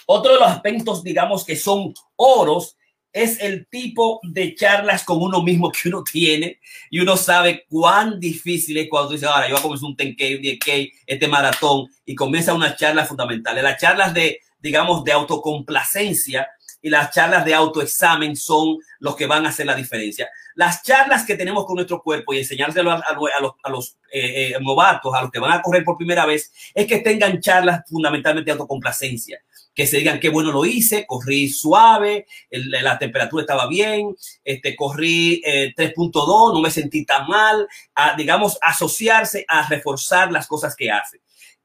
otro de los aspectos, digamos, que son oros, es el tipo de charlas con uno mismo que uno tiene y uno sabe cuán difícil es cuando dice, ahora yo voy a comenzar un 10K, un 10K, este maratón y comienza una charla fundamental. Las charlas de digamos, de autocomplacencia y las charlas de autoexamen son los que van a hacer la diferencia. Las charlas que tenemos con nuestro cuerpo y enseñárselo a, los, a eh, eh, novatos, a los que van a correr por primera vez, es que tengan charlas fundamentalmente de autocomplacencia que se digan qué bueno lo hice, corrí suave, la temperatura estaba bien, este, corrí 3.2, no me sentí tan mal, digamos, asociarse a reforzar las cosas que hace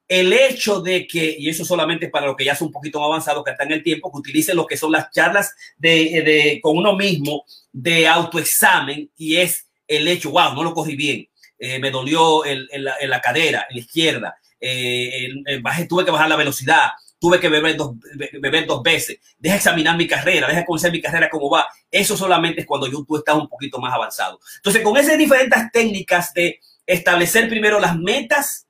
el hecho de que, y eso solamente para lo que ya es un poquito más avanzado, que está en el tiempo, que utilicen lo que son las charlas de, de, con uno mismo de autoexamen y es el hecho, wow, no lo cogí bien, eh, me dolió en, la, cadera, en la izquierda, eh, bajé, tuve que bajar la velocidad, tuve que beber dos, beber dos veces, deja examinar mi carrera, deja conocer mi carrera cómo va. Eso solamente es cuando yo, tú estás un poquito más avanzado. Entonces, con esas diferentes técnicas de establecer primero las metas,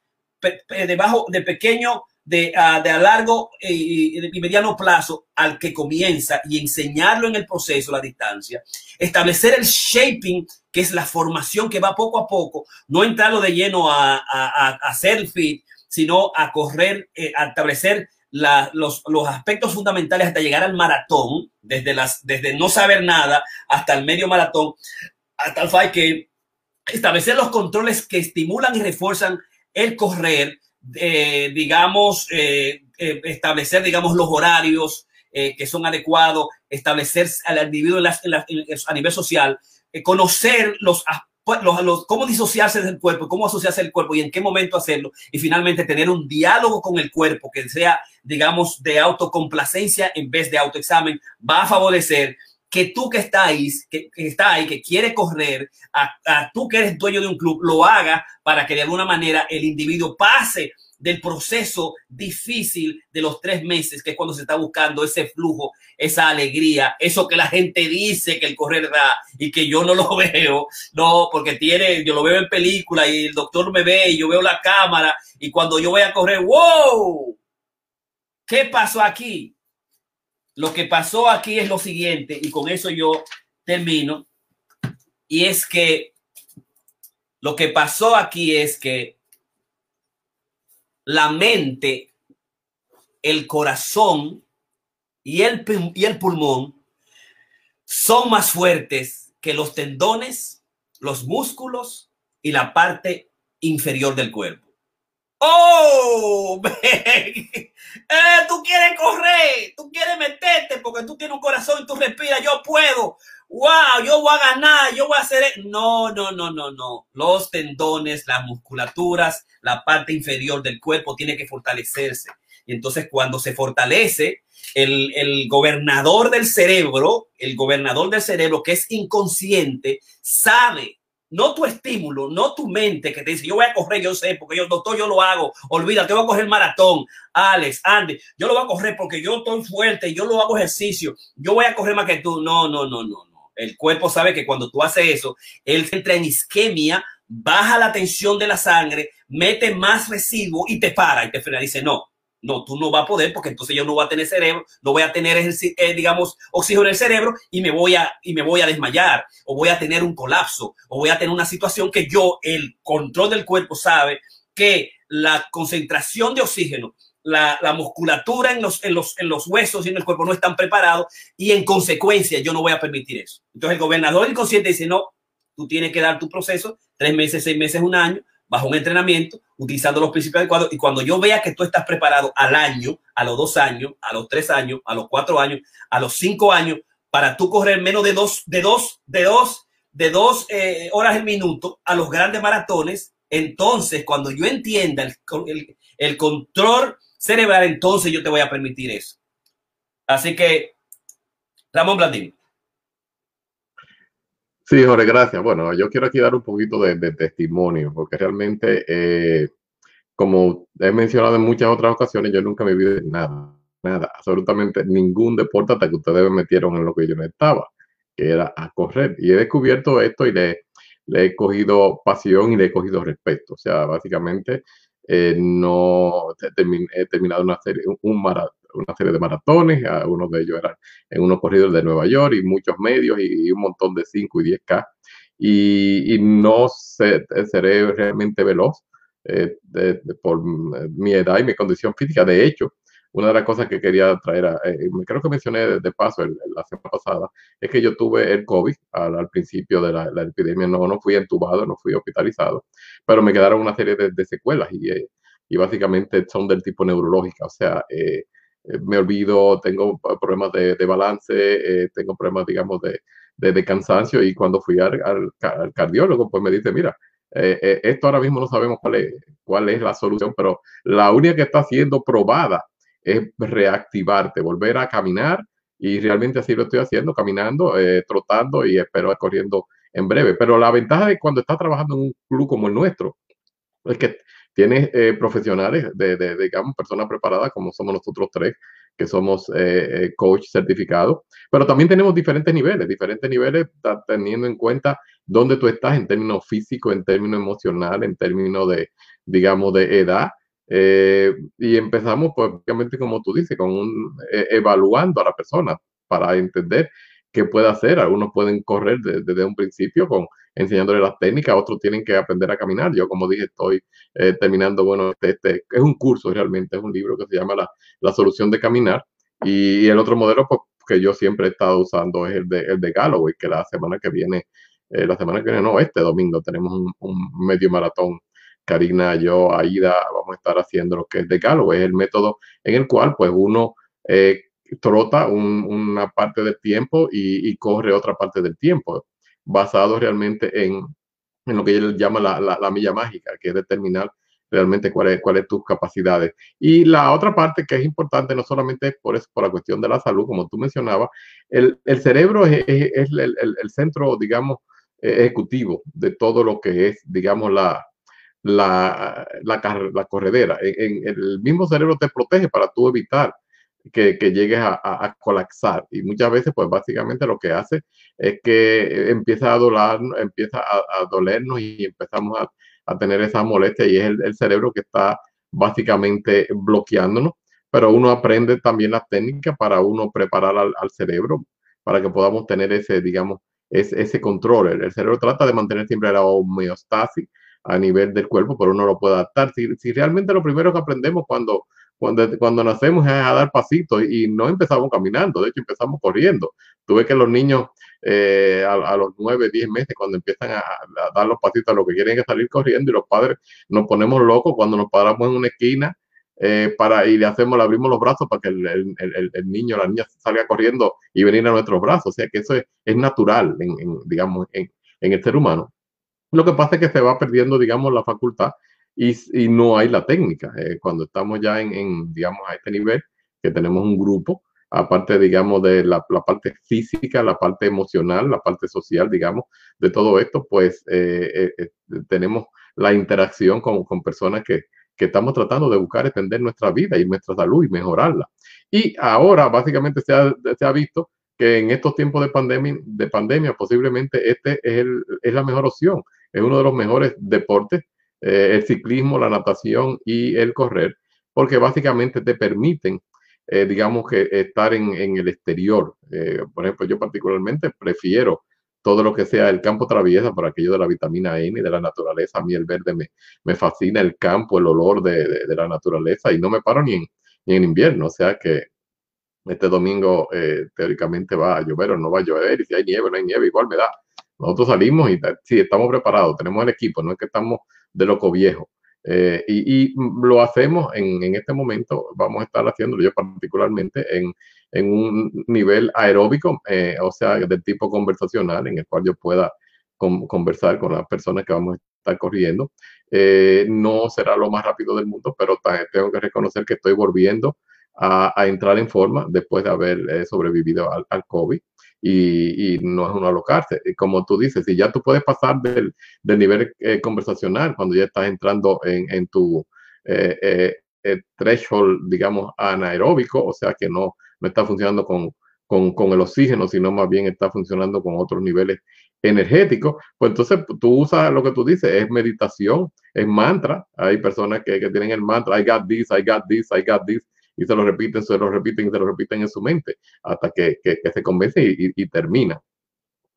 debajo de pequeño, de, uh, de a largo y, y, mediano plazo al que comienza y enseñarlo en el proceso, la distancia. Establecer el shaping, que es la formación que va poco a poco, no entrarlo de lleno a, a, hacer el fit, sino a correr, eh, a establecer los, los, aspectos fundamentales hasta llegar al maratón, desde, las, desde no saber nada hasta el medio maratón, hasta el fight que establecer los controles que estimulan y refuerzan el correr, eh, digamos, eh, eh, establecer, digamos, los horarios que son adecuados, establecer al individuo a nivel social, conocer los, los, los, cómo disociarse del cuerpo, cómo asociarse al cuerpo y en qué momento hacerlo. Y finalmente tener un diálogo con el cuerpo que sea, digamos, de autocomplacencia en vez de autoexamen, va a favorecer que tú que está ahí, que, está ahí, que quiere correr, a, tú que eres dueño de un club, lo haga para que de alguna manera el individuo pase del proceso difícil de los tres meses, que es cuando se está buscando ese flujo, esa alegría, eso que la gente dice que el correr da y que yo no lo veo, no, porque tiene, yo lo veo en película y el doctor me ve y yo veo la cámara y cuando yo voy a correr, wow, ¿qué pasó aquí? Lo que pasó aquí es lo siguiente, y con eso yo termino, y es que lo que pasó aquí es que la mente, el corazón y el, y el pulmón son más fuertes que los tendones, los músculos y la parte inferior del cuerpo. ¡Oh! eh, tú quieres correr, tú quieres meterte porque tú tienes un corazón y tú respiras, yo puedo. ¡Wow! Yo voy a ganar, yo voy a hacer. E-". No, no, no, no, no. Los tendones, las musculaturas, la parte inferior del cuerpo tiene que fortalecerse. Y entonces, cuando se fortalece, el, el gobernador del cerebro, el gobernador del cerebro que es inconsciente, sabe no tu estímulo, no tu mente que te dice, yo voy a correr, yo sé, porque yo, doctor, yo lo hago, olvídate, voy a coger maratón, Alex, Andy, yo lo voy a correr porque yo estoy fuerte, yo lo hago ejercicio, yo voy a correr más que tú. No, no, no, no, no. El cuerpo sabe que cuando tú haces eso, él entra en isquemia, baja la tensión de la sangre, mete más residuo y te para y te frena. Dice, no, no, tú no vas a poder porque entonces yo no voy a tener cerebro, no voy a tener, eh, digamos, oxígeno en el cerebro y me, voy a, y me voy a desmayar o voy a tener un colapso o voy a tener una situación que yo, el control del cuerpo sabe que la concentración de oxígeno, la, la musculatura en los, en, los, en los huesos y en el cuerpo no están preparados y en consecuencia yo no voy a permitir eso. Entonces el gobernador inconsciente dice, no, tú tienes que dar tu proceso, tres meses, seis meses, un año, bajo un entrenamiento, utilizando los principios adecuados. Y cuando yo vea que tú estás preparado al año, a los dos años, a los tres años, a los cuatro años, a los cinco años, para tú correr menos de dos, de dos, de dos, de dos eh, horas el minuto a los grandes maratones, entonces cuando yo entienda el, el, control cerebral, entonces yo te voy a permitir eso. Así que, Ramón Blandín. Sí, Jorge, gracias. Bueno, yo quiero aquí dar un poquito de, testimonio, porque realmente, eh, como he mencionado en muchas otras ocasiones, yo nunca me vi de nada, nada, absolutamente ningún deporte hasta que ustedes me metieron en lo que yo no estaba, que era a correr. Y he descubierto esto y le, he cogido pasión y le he cogido respeto. O sea, básicamente eh, no he terminado una serie, un, maratón una serie de maratones, algunos de ellos eran en unos corridos de Nueva York y muchos medios y, un montón de 5 y 10K. Y, no sé, seré realmente veloz eh, por mi edad y mi condición física. De hecho, una de las cosas que quería traer, eh, creo que mencioné de, paso la semana pasada, es que yo tuve el COVID al, principio de la, epidemia, no, no fui entubado, no fui hospitalizado, pero me quedaron una serie de, secuelas y, eh, y, básicamente son del tipo neurológica, o sea, eh, me olvido, tengo problemas de, balance, tengo problemas, digamos, de, de, cansancio y cuando fui al, al, cardiólogo, pues me dice, mira, esto ahora mismo no sabemos cuál es, cuál es la solución, pero la única que está siendo probada es reactivarte, volver a caminar y realmente así lo estoy haciendo, caminando, eh, trotando y espero corriendo en breve. Pero la ventaja de cuando estás trabajando en un club como el nuestro es que tienes eh, profesionales, de, de, digamos, personas preparadas como somos nosotros tres, que somos eh, coach certificados, pero también tenemos diferentes niveles, diferentes niveles teniendo en cuenta dónde tú estás en términos físicos, en términos emocionales, en términos de, digamos, de edad eh, y empezamos, pues, obviamente, como tú dices, con un, eh, evaluando a la persona para entender qué puede hacer. Algunos pueden correr desde un principio con enseñándole las técnicas, otros tienen que aprender a caminar. Yo, como dije, estoy eh, terminando, bueno, este, este, es un curso realmente, es un libro que se llama La, la solución de caminar. Y, el otro modelo, pues, que yo siempre he estado usando es el de, el de Galloway, que la semana que viene, la semana que viene, no, este domingo tenemos un, medio maratón Karina, yo, Aida, vamos a estar haciendo lo que es de Galo, es el método en el cual pues uno eh, trota una parte del tiempo y, corre otra parte del tiempo, basado realmente en, en lo que él llama la, la, milla mágica, que es determinar realmente cuáles cuál es tus capacidades. Y la otra parte que es importante, no solamente por, por la cuestión de la salud, como tú mencionabas, el, el cerebro es, el, el, el, centro, digamos, ejecutivo de todo lo que es, digamos, la, la, la, corredera. En, el mismo cerebro te protege para tú evitar que, que llegues a, colapsar. Y muchas veces, pues básicamente lo que hace es que empieza a doler, empieza a, dolernos y empezamos a, tener esa molestia y es el, cerebro que está básicamente bloqueándonos. Pero uno aprende también las técnicas para uno preparar al, cerebro para que podamos tener ese, digamos, ese, ese control. El, el cerebro trata de mantener siempre la homeostasis a nivel del cuerpo, pero uno lo puede adaptar. Si, si realmente lo primero que aprendemos cuando, cuando, cuando nacemos es a dar pasitos y no empezamos caminando, de hecho empezamos corriendo. Tuve que los niños eh, a, los nueve, diez meses, cuando empiezan a, dar los pasitos, lo que quieren es salir corriendo y los padres nos ponemos locos cuando nos paramos en una esquina eh, para, y le hacemos, le abrimos los brazos para que el, niño, la niña salga corriendo y venir a nuestros brazos. O sea que eso es, natural, en, digamos, en el ser humano. Lo que pasa es que se va perdiendo, digamos, la facultad y, no hay la técnica. Eh, cuando estamos ya en, en, digamos, a este nivel, que tenemos un grupo, aparte, digamos, de la, parte física, la parte emocional, la parte social, digamos, de todo esto, pues eh, eh, tenemos la interacción con, personas que, que, estamos tratando de buscar extender nuestra vida y nuestra salud y mejorarla. Y ahora, básicamente, se ha, se ha visto que en estos tiempos de pandemia, de pandemia posiblemente este es, el, es la mejor opción es uno de los mejores deportes, eh, el ciclismo, la natación y el correr, porque básicamente te permiten, eh, digamos que estar en, en el exterior. Eh, por ejemplo, yo particularmente prefiero todo lo que sea el campo traviesa por aquello de la vitamina N y de la naturaleza. A mí el verde me, me fascina, el campo, el olor de, de, la naturaleza y no me paro ni en, ni en invierno. O sea que este domingo teóricamente va a llover o no va a llover y si hay nieve o no hay nieve, igual me da nosotros salimos y sí, estamos preparados, tenemos el equipo, no es que estamos de loco viejo. Eh, y, lo hacemos en, en, este momento, vamos a estar haciéndolo yo particularmente en, en un nivel aeróbico, eh, o sea, del tipo conversacional, en el cual yo pueda con, conversar con las personas que vamos a estar corriendo. Eh, no será lo más rápido del mundo, pero tengo que reconocer que estoy volviendo a, entrar en forma después de haber sobrevivido al COVID y, no es uno alocarse. Y como tú dices, si ya tú puedes pasar del, del nivel eh, conversacional cuando ya estás entrando en, en tu eh, eh, threshold, digamos, anaeróbico, o sea que no, no está funcionando con, con, con, el oxígeno, sino más bien está funcionando con otros niveles energéticos, pues entonces tú usas lo que tú dices, es meditación, es mantra. Hay personas que, que tienen el mantra, I got this, I got this, I got this, y se lo repiten, se lo repiten y se lo repiten en su mente hasta que, que, se convence y, y, termina.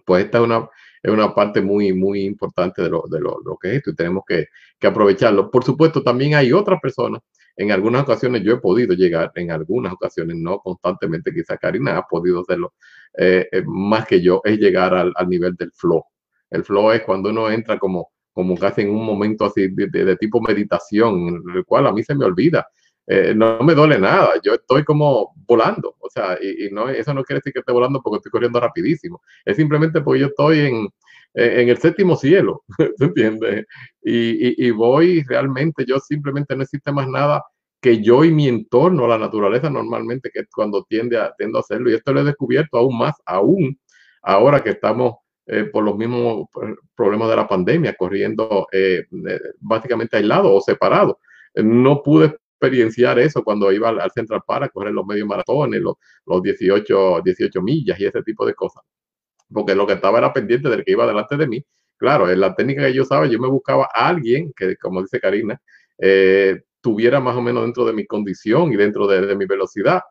Pues esta es una, es una parte muy, muy importante de lo, de lo, lo que es esto y tenemos que, que, aprovecharlo. Por supuesto, también hay otras personas en algunas ocasiones yo he podido llegar, en algunas ocasiones, no constantemente, quizá Karina ha podido hacerlo eh, eh, más que yo, es llegar al, nivel del flow. El flow es cuando uno entra como, como casi en un momento así de, tipo meditación, en el cual a mí se me olvida. Eh, no me duele nada, yo estoy como volando, o sea, y, no, eso no quiere decir que esté volando porque estoy corriendo rapidísimo, es simplemente porque yo estoy en, en el séptimo cielo, ¿se entiende? Y, y, voy realmente, yo simplemente no existe más nada que yo y mi entorno, la naturaleza normalmente, que cuando tiende a, tiendo a hacerlo. Y esto lo he descubierto aún más, aún ahora que estamos eh, por los mismos problemas de la pandemia, corriendo eh, básicamente aislado o separado. No pude experienciar eso cuando iba al, Central Park a correr los medios maratones, los, los 18, 18 millas y ese tipo de cosas porque lo que estaba era pendiente del que iba delante de mí. Claro, en la técnica que yo usaba, yo me buscaba a alguien que, como dice Karina, eh, tuviera más o menos dentro de mi condición y dentro de, mi velocidad.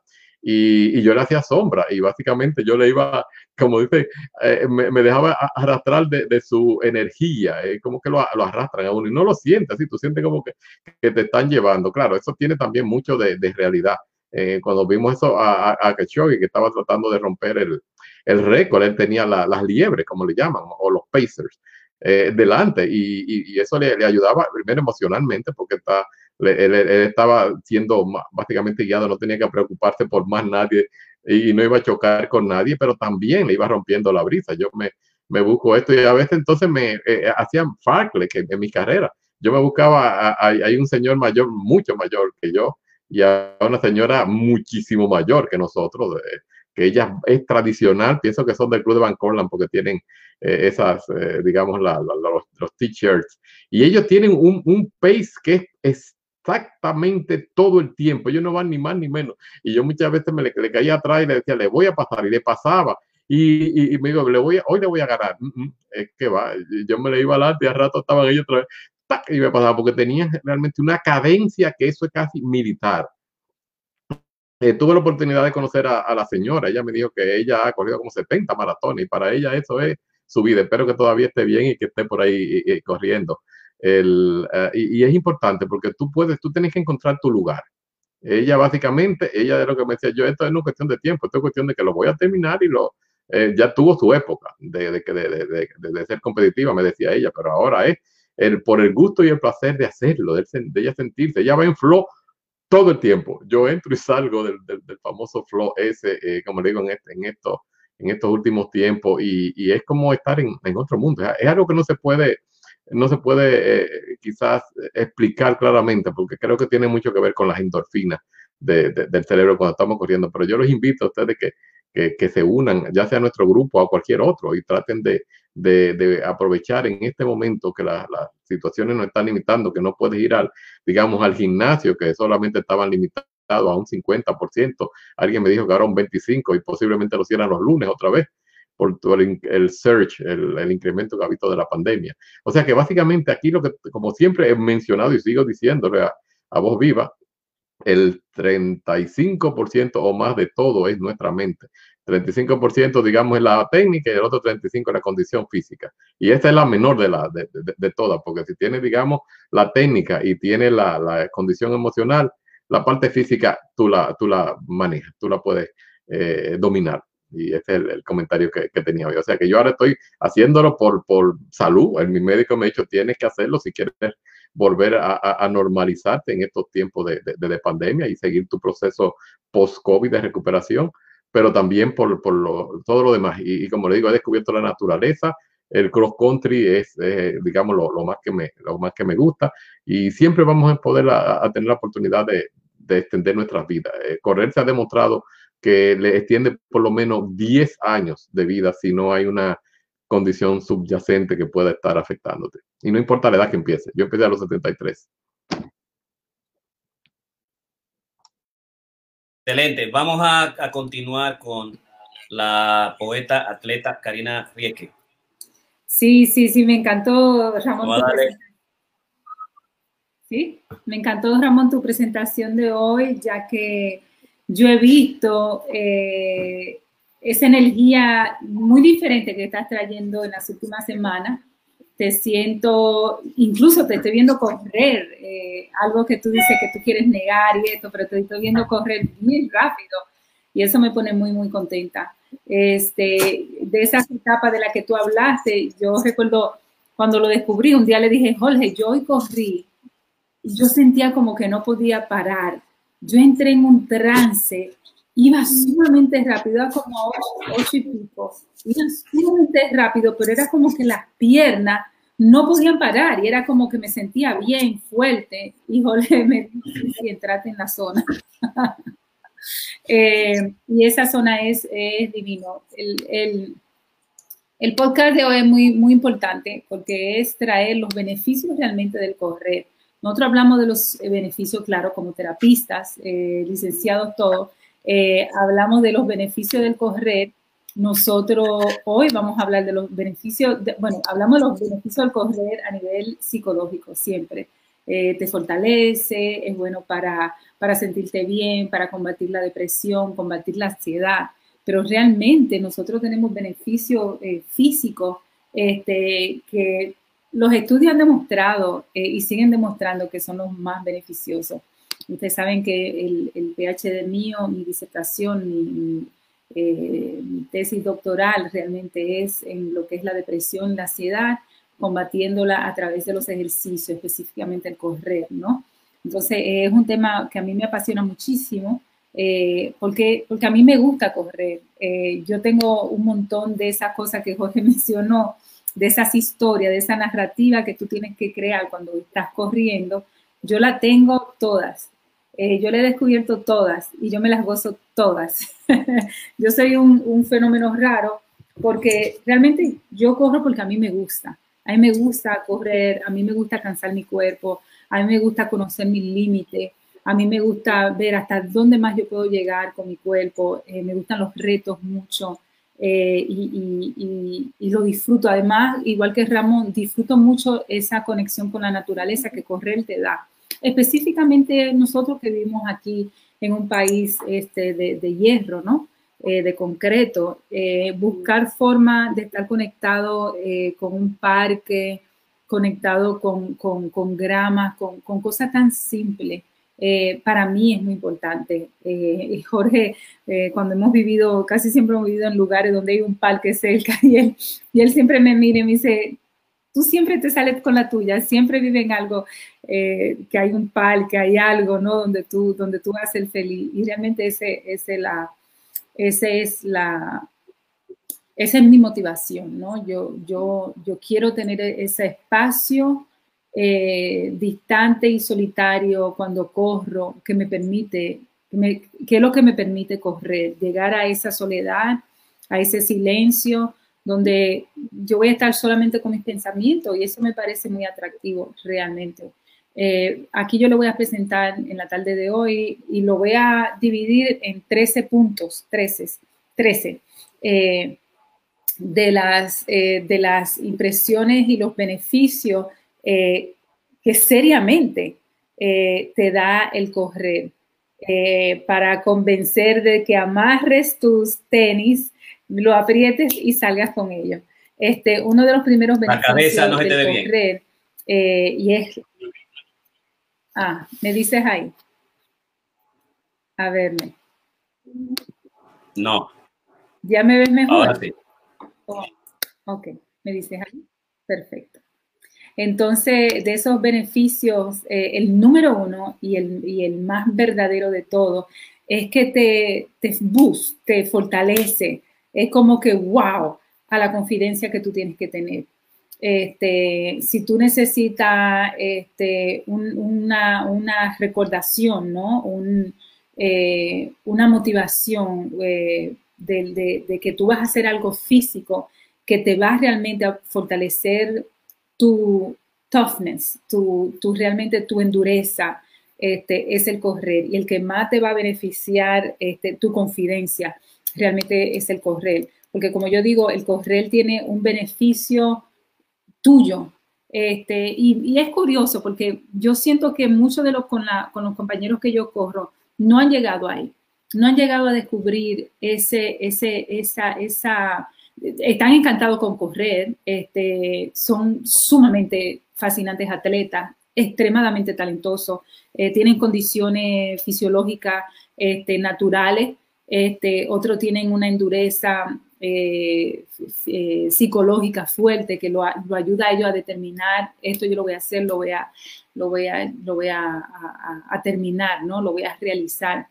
Y, yo le hacía sombra y básicamente yo le iba, como dice, eh, me, dejaba arrastrar de, su energía, eh, como que lo, arrastran a uno y no lo sientes, así tú sientes como que, que te están llevando. Claro, eso tiene también mucho de, realidad. cuando vimos eso a, a, a que estaba tratando de romper el, el récord, él tenía las liebres, como le llaman, o los Pacers, eh, delante, y, eso le, ayudaba primero emocionalmente, porque está, él, estaba siendo básicamente guiado, no tenía que preocuparse por más nadie y no iba a chocar con nadie, pero también le iba rompiendo la brisa. Yo me, me busco esto y a veces entonces me eh, eh, hacían farcle que en mi carrera. Yo me buscaba, hay un señor mayor, mucho mayor que yo, y a una señora muchísimo mayor que nosotros, que ella es tradicional, pienso que son del Club de Van Corland porque tienen eh, esas, eh, digamos, los, los t-shirts. Y ellos tienen un, un pace que es exactamente todo el tiempo. Ellos no van ni más ni menos. Y yo muchas veces me le, caía atrás y le decía, le voy a pasar. Y le pasaba. Y, me digo, le voy hoy le voy a ganar. Mm, mm, es que va. Yo me le iba adelante al rato estaban ellos otra vez. Y me pasaba porque tenían realmente una cadencia que eso es casi militar. Eh, tuve la oportunidad de conocer a, la señora. Ella me dijo que ella ha corrido como 70 maratones y para ella eso es su vida. Espero que todavía esté bien y que esté por ahí corriendo. El, eh, y, es importante porque tú puedes, tú tienes que encontrar tu lugar. Ella básicamente, ella de lo que me decía, yo esto es una cuestión de tiempo, esto es cuestión de que lo voy a terminar y lo, eh, ya tuvo su época de, de, de, de, ser competitiva, me decía ella, pero ahora es el, por el gusto y el placer de hacerlo, de, ella sentirse. Ella va en flow todo el tiempo. Yo entro y salgo del, del, famoso flow ese, eh, como le digo, en, este, en, esto, en estos últimos tiempos y, y es como estar en, en, otro mundo. Es algo que no se puede, no se puede eh, quizás explicar claramente porque creo que tiene mucho que ver con las endorfinas de, del cerebro cuando estamos corriendo. Pero yo los invito a ustedes que, que, se unan, ya sea a nuestro grupo o a cualquier otro, y traten de, de, aprovechar en este momento que las situaciones nos están limitando, que no puedes ir al, digamos, al gimnasio, que solamente estaban limitados a un 50%. Alguien me dijo que ahora un 25% y posiblemente lo hicieran los lunes otra vez por el, el surge, el, incremento que ha visto de la pandemia. O sea que básicamente aquí lo que, como siempre he mencionado y sigo diciéndole a, a voz viva, el 35% o más de todo es nuestra mente. 35% digamos es la técnica y el otro 35% es la condición física. Y esta es la menor de, la, de, de, todas, porque si tiene digamos la técnica y tiene la, la, condición emocional, la parte física tú la, tú la manejas, tú la puedes eh, dominar. Y ese es el, comentario que, que, tenía hoy. O sea que yo ahora estoy haciéndolo por, por salud. El, mi médico me ha dicho, tienes que hacerlo si quieres volver a, a, normalizarte en estos tiempos de, de, de pandemia y seguir tu proceso post-COVID de recuperación pero también por, por lo, todo lo demás. Y, como le digo, he descubierto la naturaleza. El cross country es, eh, digamos, lo, lo, más que me, lo más que me gusta. Y siempre vamos a poder a, tener la oportunidad de, de extender nuestras vidas. Eh, correr se ha demostrado que le extiende por lo menos 10 años de vida si no hay una condición subyacente que pueda estar afectándote. Y no importa la edad que empiece. Yo empecé a los 73. Excelente. Vamos a, continuar con la poeta atleta Karina Rieke. Sí, sí, sí, me encantó, Ramón. Sí, me encantó, Ramón, tu presentación de hoy, ya que yo he visto eh, esa energía muy diferente que estás trayendo en las últimas semanas te siento, incluso te estoy viendo correr, eh, algo que tú dices que tú quieres negar y esto, pero te estoy viendo correr muy rápido y eso me pone muy, muy contenta. Este, de esas etapas de las que tú hablaste, yo recuerdo cuando lo descubrí, un día le dije, Jorge, yo hoy corrí y yo sentía como que no podía parar. Yo entré en un trance, iba sumamente rápido, iba como a ocho, y pico, iba sumamente rápido, pero era como que las piernas no podían parar y era como que me sentía bien, fuerte. Jorge me si entraste en la zona. Eh, y esa zona es, es divino. El, el, podcast de hoy es muy, muy importante porque es traer los beneficios realmente del correr. Nosotros hablamos de los beneficios, claro, como terapistas, eh, licenciados todos, eh, hablamos de los beneficios del correr. Nosotros hoy vamos a hablar de los beneficios, bueno, hablamos de los beneficios del correr a nivel psicológico siempre. te fortalece, es bueno para para sentirte bien, para combatir la depresión, combatir la ansiedad, pero realmente nosotros tenemos beneficios eh, físicos este, que los estudios han demostrado eh, y siguen demostrando que son los más beneficiosos. Ustedes saben que el, el PhD mío, mi disertación, mi, eh, mi, tesis doctoral realmente es en lo que es la depresión, la ansiedad, combatiéndola a través de los ejercicios, específicamente el correr, ¿no? Entonces es un tema que a mí me apasiona muchísimo eh, porque, porque a mí me gusta correr. Yo tengo un montón de esas cosas que Jorge mencionó, de esas historias, de esa narrativa que tú tienes que crear cuando estás corriendo. Yo la tengo todas. Eh, yo le he descubierto todas y yo me las gozo todas. yo soy un, un fenómeno raro porque realmente yo corro porque a mí me gusta. A mí me gusta correr, a mí me gusta cansar mi cuerpo, a mí me gusta conocer mis límites, a mí me gusta ver hasta dónde más yo puedo llegar con mi cuerpo, eh, me gustan los retos mucho eh, y, lo disfruto. Además, igual que Ramón, disfruto mucho esa conexión con la naturaleza que correr te da. Específicamente nosotros que vivimos aquí en un país este, de, hierro, ¿no? Eh, de concreto, buscar forma de estar conectado con un parque, conectado con, con, con gramas, con, con, cosas tan simples. Eh, para mí es muy importante. Eh, Jorge, eh, cuando hemos vivido, casi siempre hemos vivido en lugares donde hay un parque cerca y él, y él siempre me mira y me dice, tú siempre te sales con la tuya, siempre vive en algo, que hay un parque, hay algo, ¿no? Donde tú, donde tú vas a ser feliz. Y realmente ese, ese, la, ese es la, esa es mi motivación, ¿no? Yo, yo, yo quiero tener ese espacio eh, distante y solitario cuando corro que me permite, que, es lo que me permite correr, llegar a esa soledad, a ese silencio, donde yo voy a estar solamente con mis pensamientos y eso me parece muy atractivo realmente. Eh, aquí yo lo voy a presentar en la tarde de hoy y lo voy a dividir en 13 puntos, 13, 13 de las, eh, de las impresiones y los beneficios eh, que seriamente eh, te da el correr. para convencer de que amarres tus tenis, lo aprietes y salgas con ellos. Este, uno de los primeros beneficios no del correr, y es... Ah, me dices ahí. A verme. No. ¿Ya me ves mejor? Ahora sí. Ok, me dices ahí. Perfecto. Entonces, de esos beneficios, eh, el número uno y el, más verdadero de todo es que te, te te fortalece. Es como que, wow, a la confidencia que tú tienes que tener. Este, si tú necesitas este, una, recordación, ¿no? Eh, una motivación eh, de, que tú vas a hacer algo físico que te va realmente a fortalecer tu toughness, tu, realmente tu endureza, este, es el correr. Y el que más te va a beneficiar este, tu confidencia realmente es el correr. Porque como yo digo, el correr tiene un beneficio tuyo. Este, y, es curioso porque yo siento que muchos de los con, con los compañeros que yo corro no han llegado ahí no han llegado a descubrir ese, ese, esa, esa están encantados con correr, este, son sumamente fascinantes atletas, extremadamente talentosos, eh, tienen condiciones fisiológicas este, naturales, este, otros tienen una endureza eh, eh, psicológica fuerte que lo, ayuda a ellos a determinar esto yo lo voy a hacer, lo voy a, lo voy a, lo voy a, terminar, ¿no? Lo voy a realizar.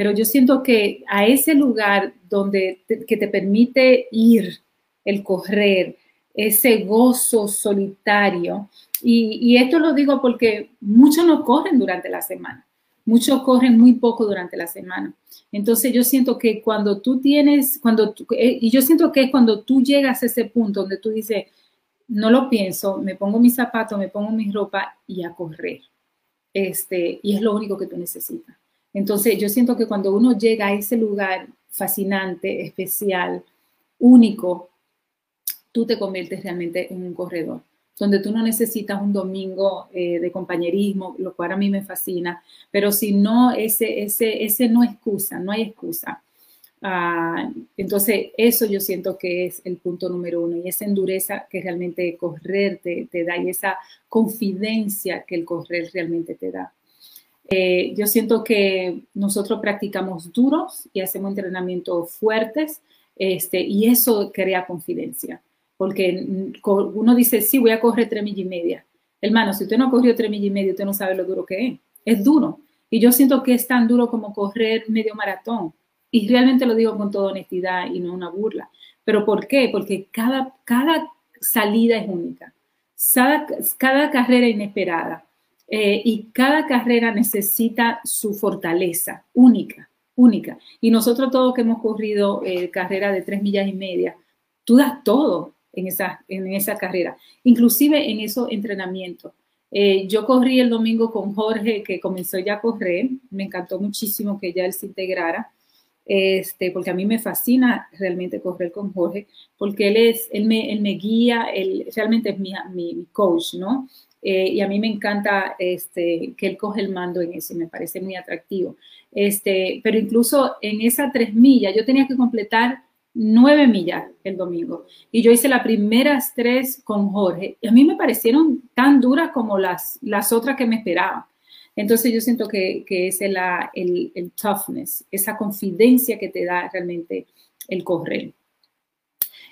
Pero yo siento que a ese lugar donde que te permite ir, el correr, ese gozo solitario, y, y esto lo digo porque muchos no corren durante la semana. Muchos corren muy poco durante la semana. Entonces yo siento que cuando tú tienes, cuando eh, y yo siento que es cuando tú llegas a ese punto donde tú dices, no lo pienso, me pongo mis zapatos, me pongo mi ropa y a correr. Este, y es lo único que tú necesitas. Entonces yo siento que cuando uno llega a ese lugar fascinante, especial, único, tú te conviertes realmente en un corredor donde tú no necesitas un domingo eh, de compañerismo, lo cual a mí me fascina, pero si no, ese, ese, ese no excusa, no hay excusa. Ah, entonces, eso yo siento que es el punto número uno y esa endureza que realmente correr te, da y esa confidencia que el correr realmente te da. Eh, yo siento que nosotros practicamos duros y hacemos entrenamientos fuertes este, y eso crea confidencia porque uno dice, sí, voy a correr tres millas y media. Hermano, si usted no corrió tres millas y media, usted no sabe lo duro que es. Es duro. Y yo siento que es tan duro como correr medio maratón. Y realmente lo digo con toda honestidad y no una burla. ¿Pero por qué? Porque cada, cada salida es única. Cada, cada carrera inesperada. Eh, y cada carrera necesita su fortaleza única, única. Y nosotros todos que hemos corrido eh, carrera de tres millas y media, tú das todo en esa, en esa carrera, inclusive en esos entrenamientos. Eh, yo corrí el domingo con Jorge, que comenzó ya a correr. Me encantó muchísimo que ya él se integrara, este, porque a mí me fascina realmente correr con Jorge, porque él, es, él, me, él me guía, él realmente es mi, mi, coach, ¿no? Eh, y a mí me encanta este, que él coge el mando en eso, me parece muy atractivo. Este, pero incluso en esa tres millas, yo tenía que completar nueve millas el domingo. Y yo hice las primeras tres con Jorge. Y a mí me parecieron tan duras como las, las otras que me esperaban. Entonces yo siento que, que es el, el, toughness, esa confidencia que te da realmente el correr.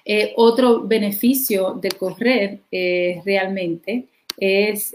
Eh, otro beneficio de correr eh, realmente es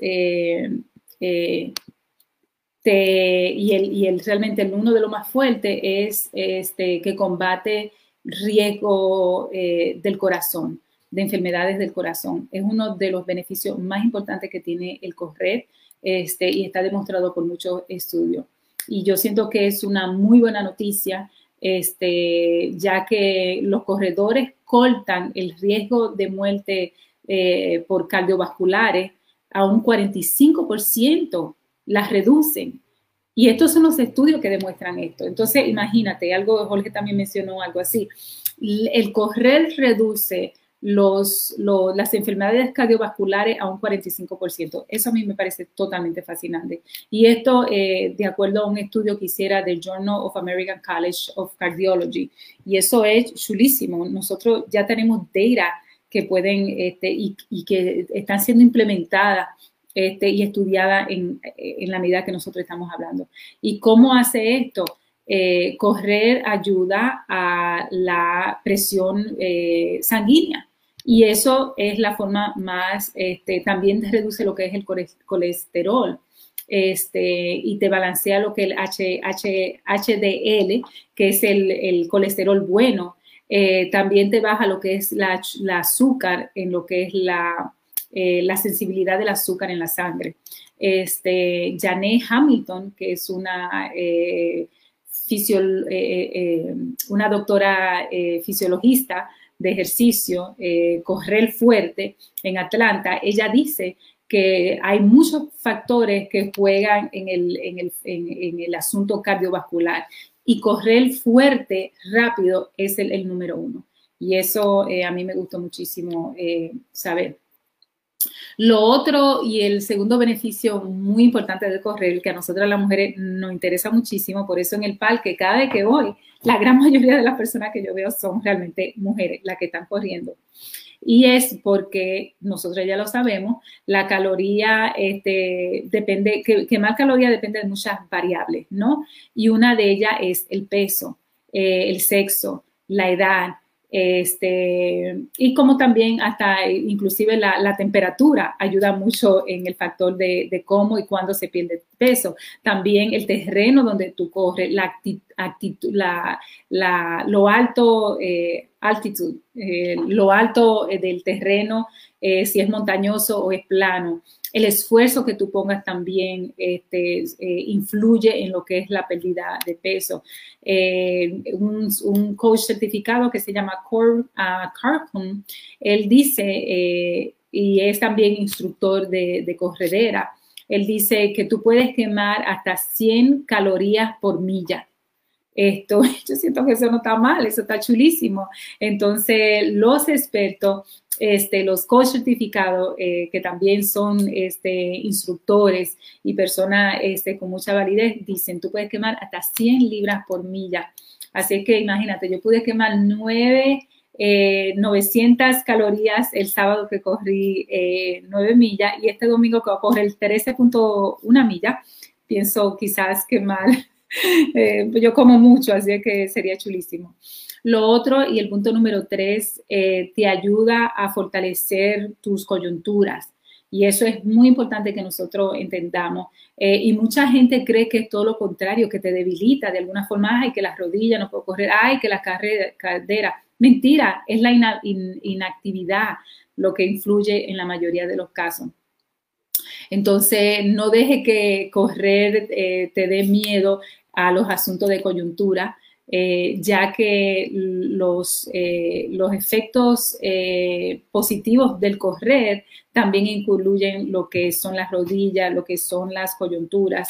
eh, y, el, y el, realmente uno de los más fuertes es este, que combate riesgo eh, del corazón, de enfermedades del corazón. Es uno de los beneficios más importantes que tiene el correr este, y está demostrado por muchos estudios. Y yo siento que es una muy buena noticia, este, ya que los corredores cortan el riesgo de muerte eh, por cardiovasculares a un 45%, las reducen. Y estos son los estudios que demuestran esto. Entonces, imagínate, algo, Jorge también mencionó algo así. El correr reduce los, las enfermedades cardiovasculares a un 45%. Eso a mí me parece totalmente fascinante. Y esto, eh, de acuerdo a un estudio que hiciera del Journal of American College of Cardiology. Y eso es chulísimo. Nosotros ya tenemos data que pueden este, y, que están siendo implementadas este, y estudiada en, la medida que nosotros estamos hablando. ¿Y cómo hace esto? Eh, correr ayuda a la presión eh, sanguínea y eso es la forma más, este, también reduce lo que es el colesterol. Este, y te balancea lo que el HDL, que es el, colesterol bueno. Eh, también te baja lo que es la, azúcar en lo que es la, eh, la sensibilidad del azúcar en la sangre. Este, Janet Hamilton, que es una, eh, una doctora fisiologista de ejercicio, correr fuerte en Atlanta, ella dice que hay muchos factores que juegan en el, en el, asunto cardiovascular y correr fuerte, rápido, es el, número uno. Y eso a mí me gustó muchísimo saber. Lo otro y el segundo beneficio muy importante del correr, que a nosotras las mujeres nos interesa muchísimo, por eso en el parque, cada vez que voy, la gran mayoría de las personas que yo veo son realmente mujeres las que están corriendo. Y es porque nosotros ya lo sabemos, la caloría este, depende, que, quemar caloría depende de muchas variables, ¿no? Y una de ellas es el peso, eh, el sexo, la edad, este, y como también hasta inclusive la, temperatura ayuda mucho en el factor de, cómo y cuándo se pierde peso. También el terreno donde tú corres, la la, lo alto, eh, altitud, eh, lo alto eh, del terreno, si es montañoso o es plano el esfuerzo que tú pongas también este, eh, influye en lo que es la pérdida de peso. Eh, un, coach certificado que se llama Cor, uh, él dice, eh, y es también instructor de, de corredera, él dice que tú puedes quemar hasta 100 calorías por milla. Esto, yo siento que eso no está mal, eso está chulísimo. Entonces, los expertos este, los coach certificados, eh, que también son este, instructores y personas este, con mucha validez, dicen, tú puedes quemar hasta 100 libras por milla. Así que imagínate, yo pude quemar 9, 900 eh, calorías el sábado que corrí 9 eh, millas y este domingo que voy a correr 13.1 millas, pienso quizás quemar, yo como mucho, así que sería chulísimo. Lo otro, y el punto número tres, eh, te ayuda a fortalecer tus coyunturas. Y eso es muy importante que nosotros entendamos. Eh, y mucha gente cree que es todo lo contrario, que te debilita de alguna forma, ay, que las rodillas no puedo correr, ay, que la cadera. Mentira, es la inactividad lo que influye en la mayoría de los casos. Entonces, no deje que correr eh, te dé miedo a los asuntos de coyuntura. Eh, ya que los, eh, los efectos eh, positivos del correr también incluyen lo que son las rodillas, lo que son las coyunturas.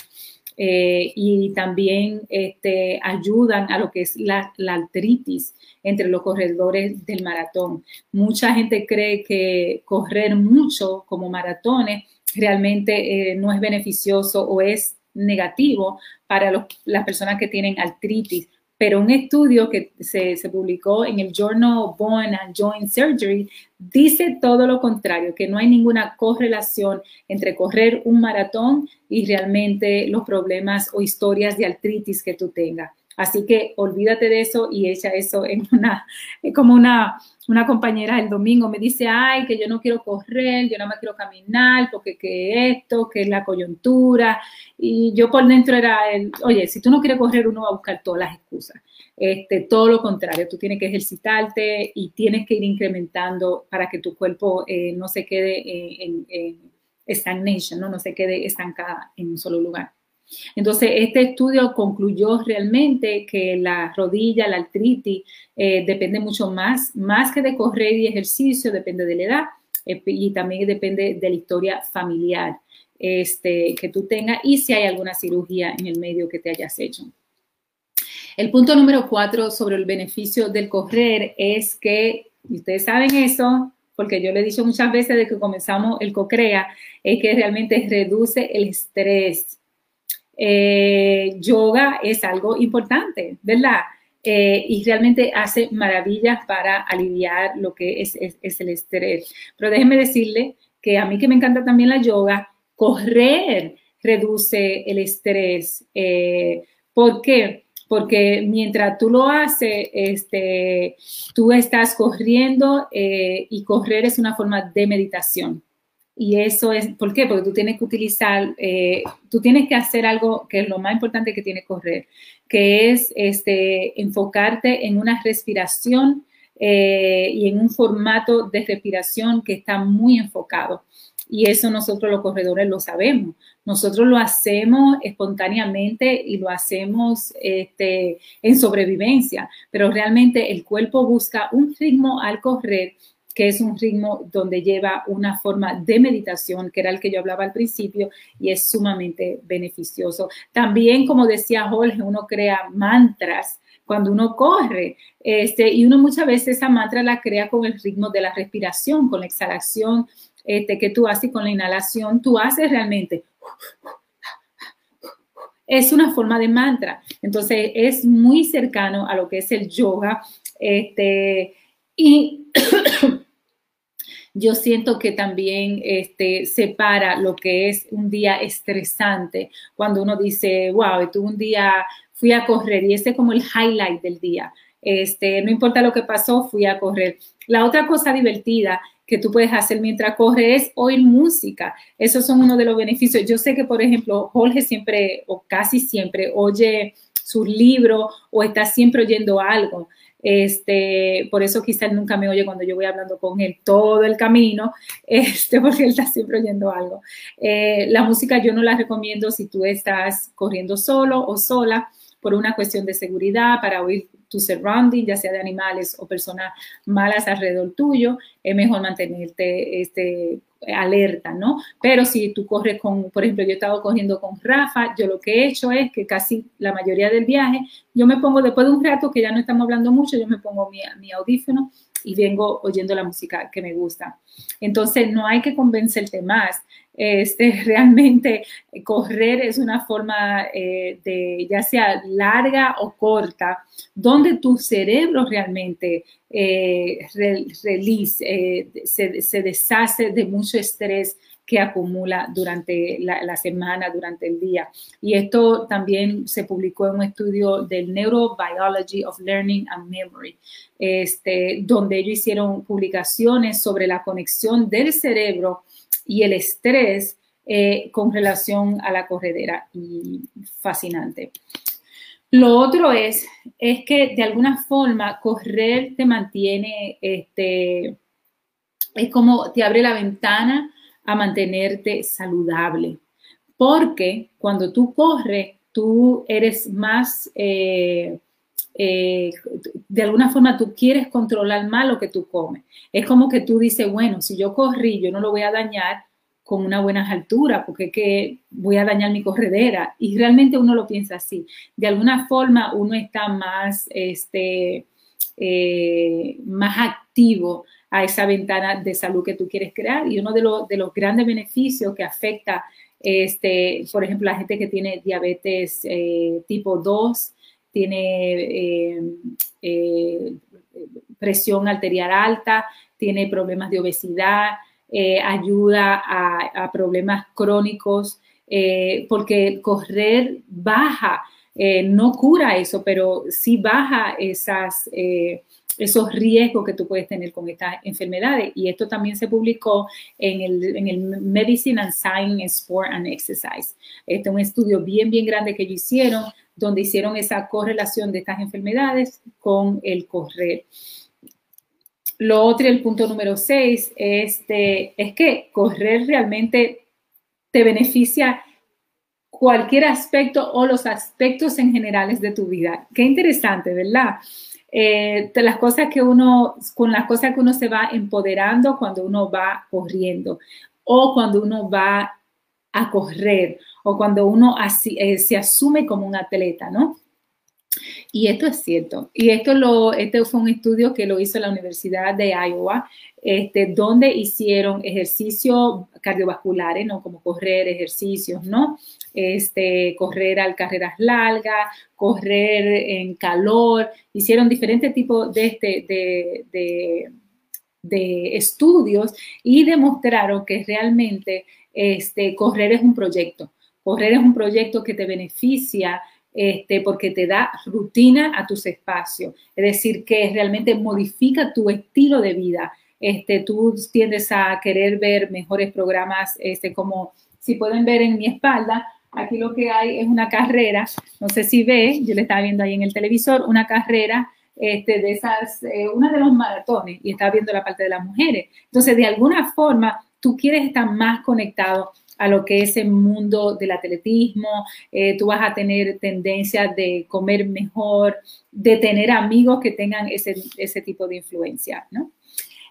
y también este, ayudan a lo que es la, la, artritis entre los corredores del maratón. Mucha gente cree que correr mucho como maratones realmente no es beneficioso o es negativo para las personas que tienen artritis, pero un estudio que se, publicó en el Journal Bone and Joint Surgery dice todo lo contrario, que no hay ninguna correlación entre correr un maratón y realmente los problemas o historias de artritis que tú tengas. Así que olvídate de eso y echa eso en una, como una, una compañera el domingo me dice, ay, que yo no quiero correr, yo no me quiero caminar, porque que esto, que es la coyuntura. Y yo por dentro era el, oye, si tú no quieres correr, uno va a buscar todas las excusas. Este, todo lo contrario, tú tienes que ejercitarte y tienes que ir incrementando para que tu cuerpo eh, no se quede en, en, en stagnation, ¿no? no se quede estancada en un solo lugar. Entonces, este estudio concluyó realmente que la rodilla, la artritis, eh, depende mucho más, más que de correr y ejercicio, depende de la edad eh, y también depende de la historia familiar este, que tú tengas y si hay alguna cirugía en el medio que te hayas hecho. El punto número cuatro sobre el beneficio del correr es que, ustedes saben eso, porque yo le he dicho muchas veces de que comenzamos el COCREA, es que realmente reduce el estrés eh, yoga es algo importante, ¿verdad? Eh, y realmente hace maravillas para aliviar lo que es, el estrés. Pero déjenme decirle que a mí que me encanta también la yoga, correr reduce el estrés. Eh, ¿Por qué? Porque mientras tú lo haces, este, tú estás corriendo y correr es una forma de meditación. Y eso es, ¿por qué? Porque tú tienes que utilizar, eh, tú tienes que hacer algo que es lo más importante que tiene correr, que es este, enfocarte en una respiración eh, y en un formato de respiración que está muy enfocado. Y eso nosotros los corredores lo sabemos. Nosotros lo hacemos espontáneamente y lo hacemos este, en sobrevivencia, pero realmente el cuerpo busca un ritmo al correr que es un ritmo donde lleva una forma de meditación, que era el que yo hablaba al principio, y es sumamente beneficioso. También, como decía Jorge, uno crea mantras cuando uno corre, este, y uno muchas veces esa mantra la crea con el ritmo de la respiración, con la exhalación este, que tú haces con la inhalación, tú haces realmente es una forma de mantra. Entonces es muy cercano a lo que es el yoga. Este, y yo siento que también este, separa lo que es un día estresante, cuando uno dice, wow, tuve un día, fui a correr y ese es como el highlight del día. Este, no importa lo que pasó, fui a correr. La otra cosa divertida que tú puedes hacer mientras corres es oír música. Esos son uno de los beneficios. Yo sé que, por ejemplo, Jorge siempre o casi siempre oye sus libros o está siempre oyendo algo. Este, por eso quizá nunca me oye cuando yo voy hablando con él todo el camino, este, porque él está siempre oyendo algo. Eh, la música yo no la recomiendo si tú estás corriendo solo o sola por una cuestión de seguridad, para oír tu surrounding, ya sea de animales o personas malas alrededor tuyo, es mejor mantenerte este, alerta, ¿no? Pero si tú corres con, por ejemplo, yo he estado corriendo con Rafa, yo lo que he hecho es que casi la mayoría del viaje, yo me pongo, después de un rato que ya no estamos hablando mucho, yo me pongo mi, mi audífono y vengo oyendo la música que me gusta. Entonces, no hay que convencerte más. Este, realmente correr es una forma eh, de, ya sea larga o corta, donde tu cerebro realmente eh, eh, se, se deshace de mucho estrés que acumula durante la, semana, durante el día. Y esto también se publicó en un estudio del Neurobiology of Learning and Memory, este, donde ellos hicieron publicaciones sobre la conexión del cerebro y el estrés eh, con relación a la corredera. Y fascinante. Lo otro es, es que de alguna forma correr te mantiene, este, es como te abre la ventana a mantenerte saludable. Porque cuando tú corres, tú eres más, eh, eh, de alguna forma tú quieres controlar más lo que tú comes. Es como que tú dices, bueno, si yo corrí, yo no lo voy a dañar con una buena altura, porque que voy a dañar mi corredera. Y realmente uno lo piensa así. De alguna forma uno está más, este, eh, más activo a esa ventana de salud que tú quieres crear. Y uno de, los, de los grandes beneficios que afecta, este, por ejemplo, la gente que tiene diabetes eh, tipo 2, tiene eh, eh, presión arterial alta, tiene problemas de obesidad, ayuda a, a, problemas crónicos, porque correr baja, no cura eso, pero sí baja esas esos riesgos que tú puedes tener con estas enfermedades. Y esto también se publicó en el, en el Medicine and Science Sport and Exercise. Este es un estudio bien, bien grande que ellos hicieron, donde hicieron esa correlación de estas enfermedades con el correr. Lo otro, el punto número seis, este, es que correr realmente te beneficia cualquier aspecto o los aspectos en generales de tu vida. Qué interesante, ¿verdad? Eh, las cosas que uno, con las cosas que uno se va empoderando cuando uno va corriendo o cuando uno va a correr o cuando uno eh, se asume como un atleta, ¿no? Y esto es cierto. Y esto lo, este fue un estudio que lo hizo la Universidad de Iowa, este, donde hicieron ejercicios cardiovasculares, ¿no? Como correr, ejercicios, ¿no? Este, correr al carreras largas, correr en calor, hicieron diferentes tipos de, este, de, de, estudios y demostraron que realmente este, correr es un proyecto. Correr es un proyecto que te beneficia este, porque te da rutina a tus espacios, es decir, que realmente modifica tu estilo de vida. Este, tú tiendes a querer ver mejores programas, este, como si pueden ver en mi espalda, Aquí lo que hay es una carrera, no sé si ve, yo le estaba viendo ahí en el televisor, una carrera este, de esas, eh, una de los maratones y estaba viendo la parte de las mujeres. Entonces, de alguna forma, tú quieres estar más conectado a lo que es el mundo del atletismo, eh, tú vas a tener tendencia de comer mejor, de tener amigos que tengan ese, ese tipo de influencia, ¿no?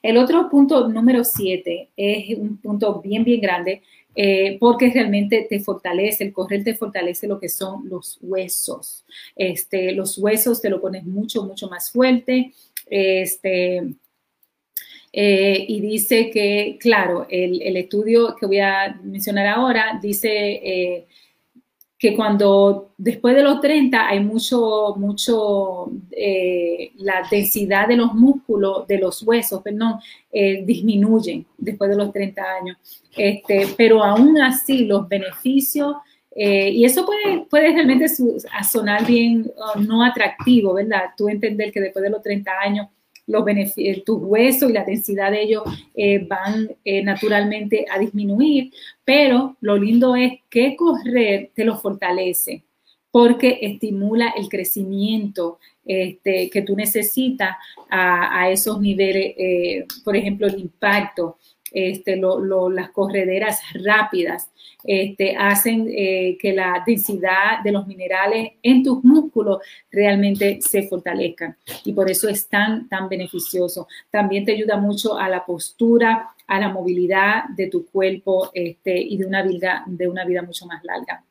El otro punto número siete es un punto bien, bien grande, eh, porque realmente te fortalece, el correr te fortalece lo que son los huesos. Este, los huesos te lo pones mucho, mucho más fuerte. Este, Eh, y dice que, claro, el, estudio que voy a mencionar ahora dice eh, que cuando después de los 30 hay mucho, mucho, eh, la densidad de los músculos, de los huesos, perdón, eh, disminuyen después de los 30 años. Este, pero aún así los beneficios, y eso puede, puede realmente sonar bien uh, no atractivo, ¿verdad? Tú entender que después de los 30 años los beneficios, tus huesos y la densidad de ellos eh, van eh, naturalmente a disminuir, pero lo lindo es que correr te lo fortalece porque estimula el crecimiento este, que tú necesitas a, esos niveles, eh, por ejemplo, el impacto, este, las correderas rápidas, este, hacen eh, que la densidad de los minerales en tus músculos realmente se fortalezcan y por eso es tan, tan beneficioso. También te ayuda mucho a la postura, a la movilidad de tu cuerpo este, y de una, vida, de una vida mucho más larga.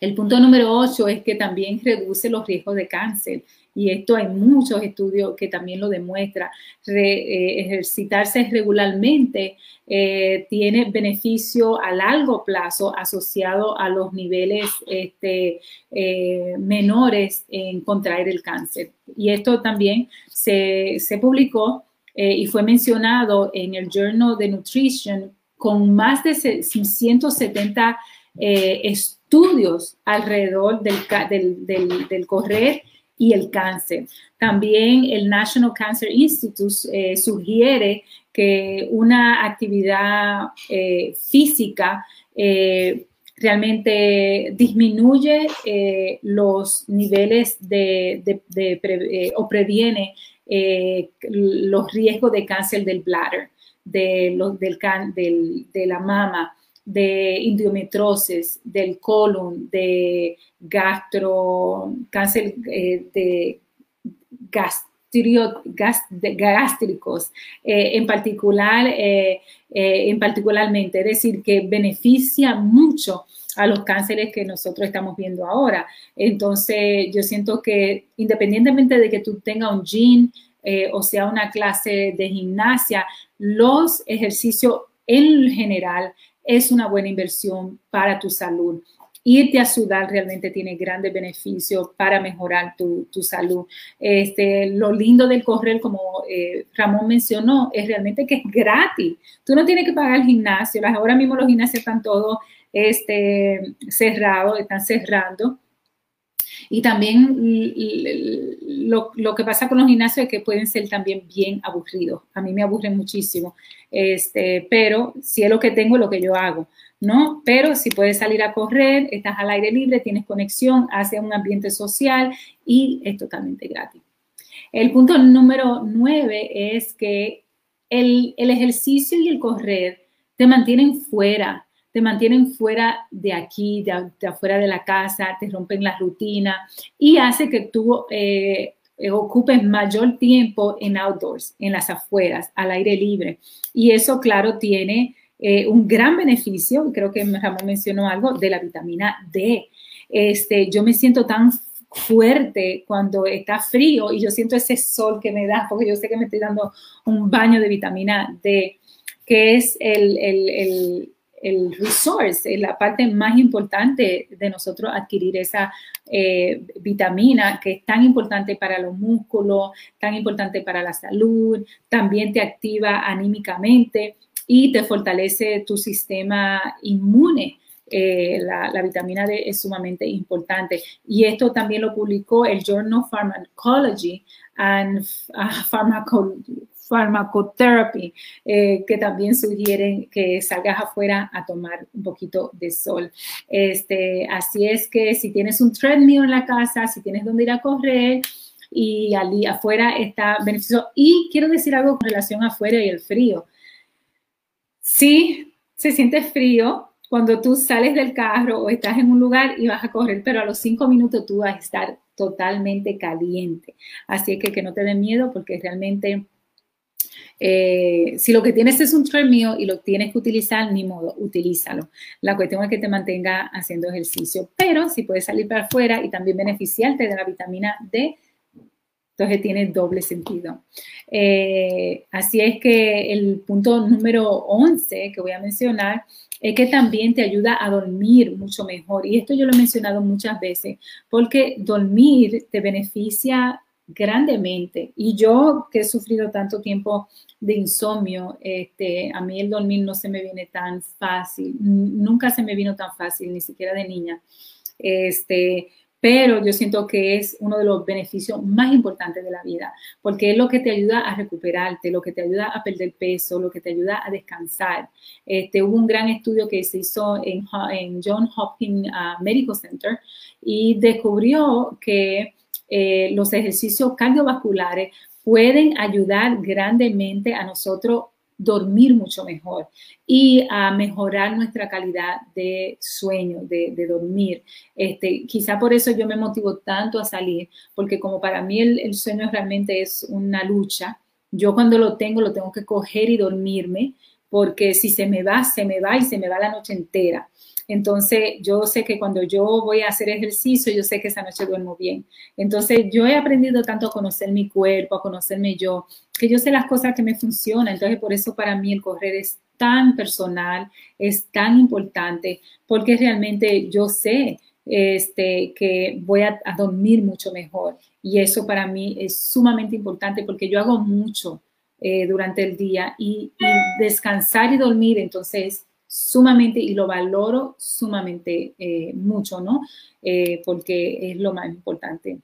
El punto número 8 es que también reduce los riesgos de cáncer y esto hay muchos estudios que también lo demuestran. Eh, ejercitarse regularmente eh, tiene beneficio a largo plazo asociado a los niveles este, eh, menores en contraer el cáncer. Y esto también se, publicó y fue mencionado en el Journal de Nutrition con más de 170 estudios alrededor del, del correr y el cáncer. También el National Cancer Institute eh, sugiere que una actividad eh, física eh, realmente disminuye los niveles de, o previene los riesgos de cáncer del bladder, de, los, del, del, de la mama, de endometrosis, del colon, de gastro, cáncer eh, de, gástricos, eh, en particular, eh, en particularmente, es decir, que beneficia mucho a los cánceres que nosotros estamos viendo ahora. Entonces, yo siento que independientemente de que tú tengas un gym o sea una clase de gimnasia, los ejercicios en general es una buena inversión para tu salud. Irte a sudar realmente tiene grandes beneficios para mejorar tu, salud. Este, lo lindo del correr, como eh, Ramón mencionó, es realmente que es gratis. Tú no tienes que pagar el gimnasio. Ahora mismo los gimnasios están todos este, cerrados, están cerrando. Y también lo, lo, que pasa con los gimnasios es que pueden ser también bien aburridos. A mí me aburren muchísimo. Este, pero si es lo que tengo, lo que yo hago. ¿no? Pero si puedes salir a correr, estás al aire libre, tienes conexión hacia un ambiente social y es totalmente gratis. El punto número nueve es que el, ejercicio y el correr te mantienen fuera, te mantienen fuera de aquí, de, afuera de la casa, te rompen la rutina y hace que tú eh, ocupes mayor tiempo en outdoors, en las afueras, al aire libre. Y eso, claro, tiene eh, un gran beneficio, creo que Ramón mencionó algo, de la vitamina D. Este, yo me siento tan fuerte cuando está frío y yo siento ese sol que me da, porque yo sé que me estoy dando un baño de vitamina D, que es el, el, el resource, la parte más importante de nosotros adquirir esa eh, vitamina que es tan importante para los músculos, tan importante para la salud, también te activa anímicamente y te fortalece tu sistema inmune. Eh, la, vitamina D es sumamente importante. Y esto también lo publicó el Journal Pharmacology and uh, Pharmacotherapy, eh, que también sugieren que salgas afuera a tomar un poquito de sol. Este, así es que si tienes un treadmill en la casa, si tienes donde ir a correr, y allí afuera está beneficioso. Y quiero decir algo con relación afuera y el frío. Sí, se siente frío cuando tú sales del carro o estás en un lugar y vas a correr, pero a los cinco minutos tú vas a estar totalmente caliente. Así que que no te dé miedo porque realmente eh, si lo que tienes es un mío y lo tienes que utilizar, ni modo, utilízalo. La cuestión es que te mantenga haciendo ejercicio, pero si puedes salir para afuera y también beneficiarte de la vitamina D, Entonces tiene doble sentido. Eh, así es que el punto número 11 que voy a mencionar es que también te ayuda a dormir mucho mejor. Y esto yo lo he mencionado muchas veces, porque dormir te beneficia grandemente. Y yo que he sufrido tanto tiempo de insomnio, este, a mí el dormir no se me viene tan fácil, nunca se me vino tan fácil, ni siquiera de niña. Este, pero yo siento que es uno de los beneficios más importantes de la vida, porque es lo que te ayuda a recuperarte, lo que te ayuda a perder peso, lo que te ayuda a descansar. Este, hubo un gran estudio que se hizo en, John Hopkins uh, Medical Center y descubrió que eh, los ejercicios cardiovasculares pueden ayudar grandemente a nosotros dormir mucho mejor y a mejorar nuestra calidad de sueño, de, dormir. Este, quizá por eso yo me motivo tanto a salir, porque como para mí el, sueño realmente es una lucha, yo cuando lo tengo lo tengo que coger y dormirme, porque si se me va, se me va y se me va la noche entera. Entonces, yo sé que cuando yo voy a hacer ejercicio, yo sé que esa noche duermo bien. Entonces, yo he aprendido tanto a conocer mi cuerpo, a conocerme yo, que yo sé las cosas que me funcionan. Entonces, por eso para mí el correr es tan personal, es tan importante, porque realmente yo sé este, que voy a, dormir mucho mejor. Y eso para mí es sumamente importante porque yo hago mucho eh, durante el día y, y, descansar y dormir entonces sumamente y lo valoro sumamente eh, mucho, ¿no? Eh, porque es lo más importante.